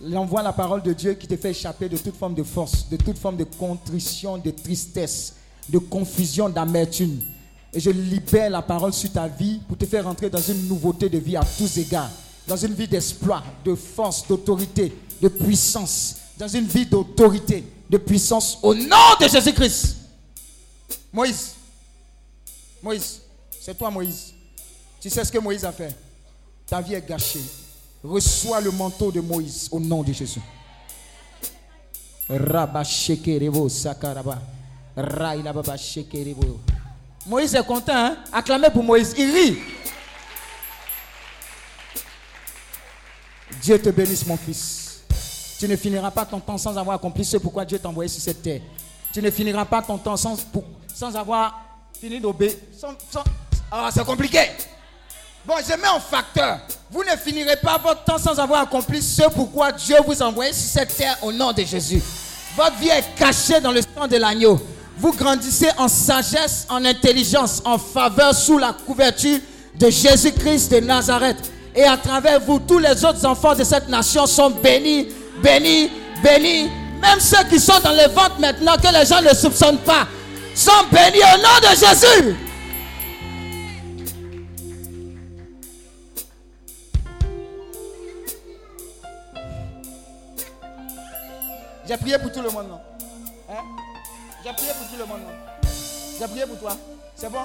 Il envoie la parole de Dieu qui te fait échapper de toute forme de force, de toute forme de contrition, de tristesse, de confusion, d'amertume. Et je libère la parole sur ta vie pour te faire rentrer dans une nouveauté de vie à tous égards. Dans une vie d'espoir, de force, d'autorité, de puissance. Dans une vie d'autorité, de puissance au nom de Jésus-Christ. Moïse. Moïse. C'est toi, Moïse. Tu sais ce que Moïse a fait? Ta vie est gâchée. Reçois le manteau de Moïse au nom de Jésus. Moïse est content, hein? Acclamez pour Moïse. Il rit. Dieu te bénisse, mon fils. Tu ne finiras pas ton temps sans avoir accompli ce pourquoi Dieu t'a envoyé sur cette terre. Tu ne finiras pas ton temps sans, pour- sans avoir fini d'obéir. Sans- sans- Ah, c'est compliqué. Bon, je mets en facteur. Vous ne finirez pas votre temps sans avoir accompli ce pourquoi Dieu vous a envoyé sur cette terre au nom de Jésus. Votre vie est cachée dans le sang de l'agneau. Vous grandissez en sagesse, en intelligence, en faveur sous la couverture de Jésus-Christ de Nazareth. Et à travers vous, tous les autres enfants de cette nation sont bénis, bénis, bénis. Même ceux qui sont dans les ventes maintenant, que les gens ne soupçonnent pas, sont bénis au nom de Jésus. J'ai prié pour tout le monde, non? Hein? J'ai prié pour tout le monde, non? J'ai prié pour toi. C'est bon?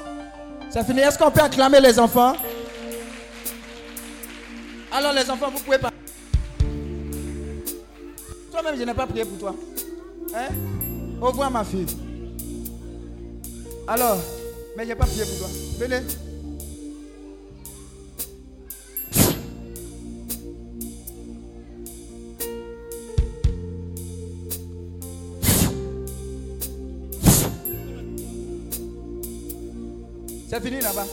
C'est fini. Est-ce qu'on peut acclamer les enfants? Alors les enfants, vous pouvez pas. Toi-même, je n'ai pas prié pour toi. Hein? Au revoir, ma fille. Alors, mais je n'ai pas prié pour toi. Venez. C'est fini là-bas.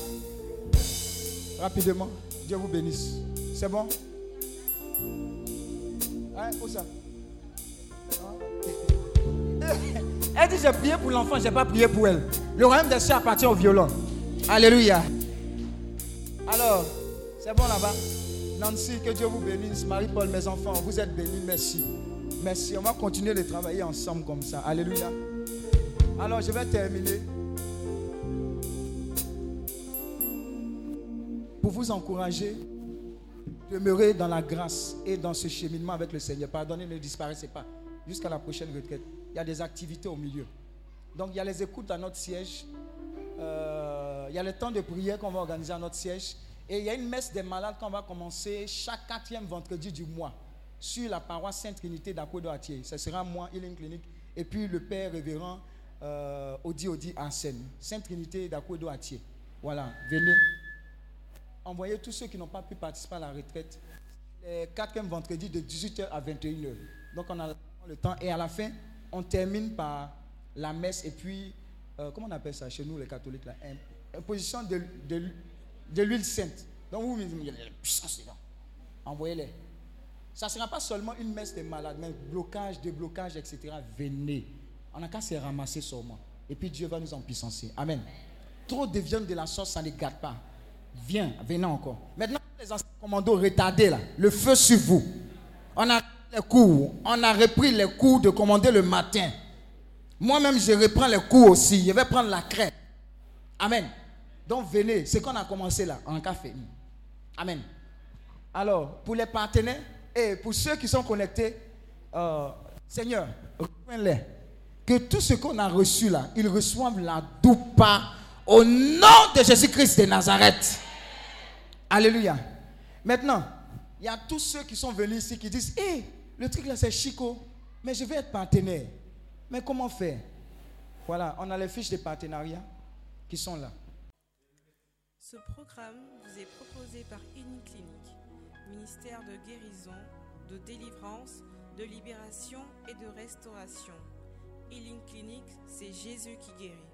Rapidement. Dieu vous bénisse. C'est bon? Hein, où ça? Elle dit j'ai prié pour l'enfant, j'ai pas prié pour elle. Le royaume des cieux appartient au violon. Alléluia. Alors, c'est bon là-bas. Nancy, que Dieu vous bénisse. Marie-Paul, mes enfants, vous êtes bénis. Merci. Merci. On va continuer de travailler ensemble comme ça. Alléluia. Alors, je vais terminer. Pour vous encourager, demeurer dans la grâce et dans ce cheminement avec le Seigneur. Pardonnez, ne disparaissez pas. Jusqu'à la prochaine retraite. Il y a des activités au milieu. Donc, il y a les écoutes à notre siège. Euh, il y a le temps de prière qu'on va organiser à notre siège. Et il y a une messe des malades qu'on va commencer chaque quatrième vendredi du mois sur la paroisse Sainte Trinité d'Akodo Atier. Ce sera moi, Healing Clinic, et puis le Père révérend euh, Odi Odi Arsène. Sainte Trinité d'Akodo Atier. Voilà, venez. Envoyez tous ceux qui n'ont pas pu participer à la retraite le quatrième vendredi de 18h à 21h. Donc on a le temps. Et à la fin, on termine par la messe et puis, euh, comment on appelle ça chez nous les catholiques Im- Imposition de, de, de l'huile sainte. Donc vous me dites, la puissance dedans. Envoyez-les. Ça ne sera pas seulement une messe des malades, mais blocage, déblocage, etc. Venez. On n'a qu'à se ramasser seulement. Et puis Dieu va nous en puissancer. Amen. Trop de viande de la sauce, ça ne gâte pas. Viens, venez encore. Maintenant, les anciens commandos retardés là, le feu sur vous. On a les cours, on a repris les cours de commander le matin. Moi-même, je reprends les cours aussi. Je vais prendre la crête. Amen. Donc venez, c'est qu'on a commencé là, en café. Amen. Alors, pour les partenaires et pour ceux qui sont connectés, euh, Seigneur, reprends-les. Que tout ce qu'on a reçu là, ils reçoivent la doupa au nom de Jésus-Christ de Nazareth. Alléluia. Maintenant, il y a tous ceux qui sont venus ici qui disent Hé, le truc là c'est Chico, mais je vais être partenaire. Mais comment faire? Voilà, on a les fiches de partenariat qui sont là.
Ce programme vous est proposé par Clinique, ministère de guérison, de délivrance, de libération et de restauration. Healing Clinic, c'est Jésus qui guérit.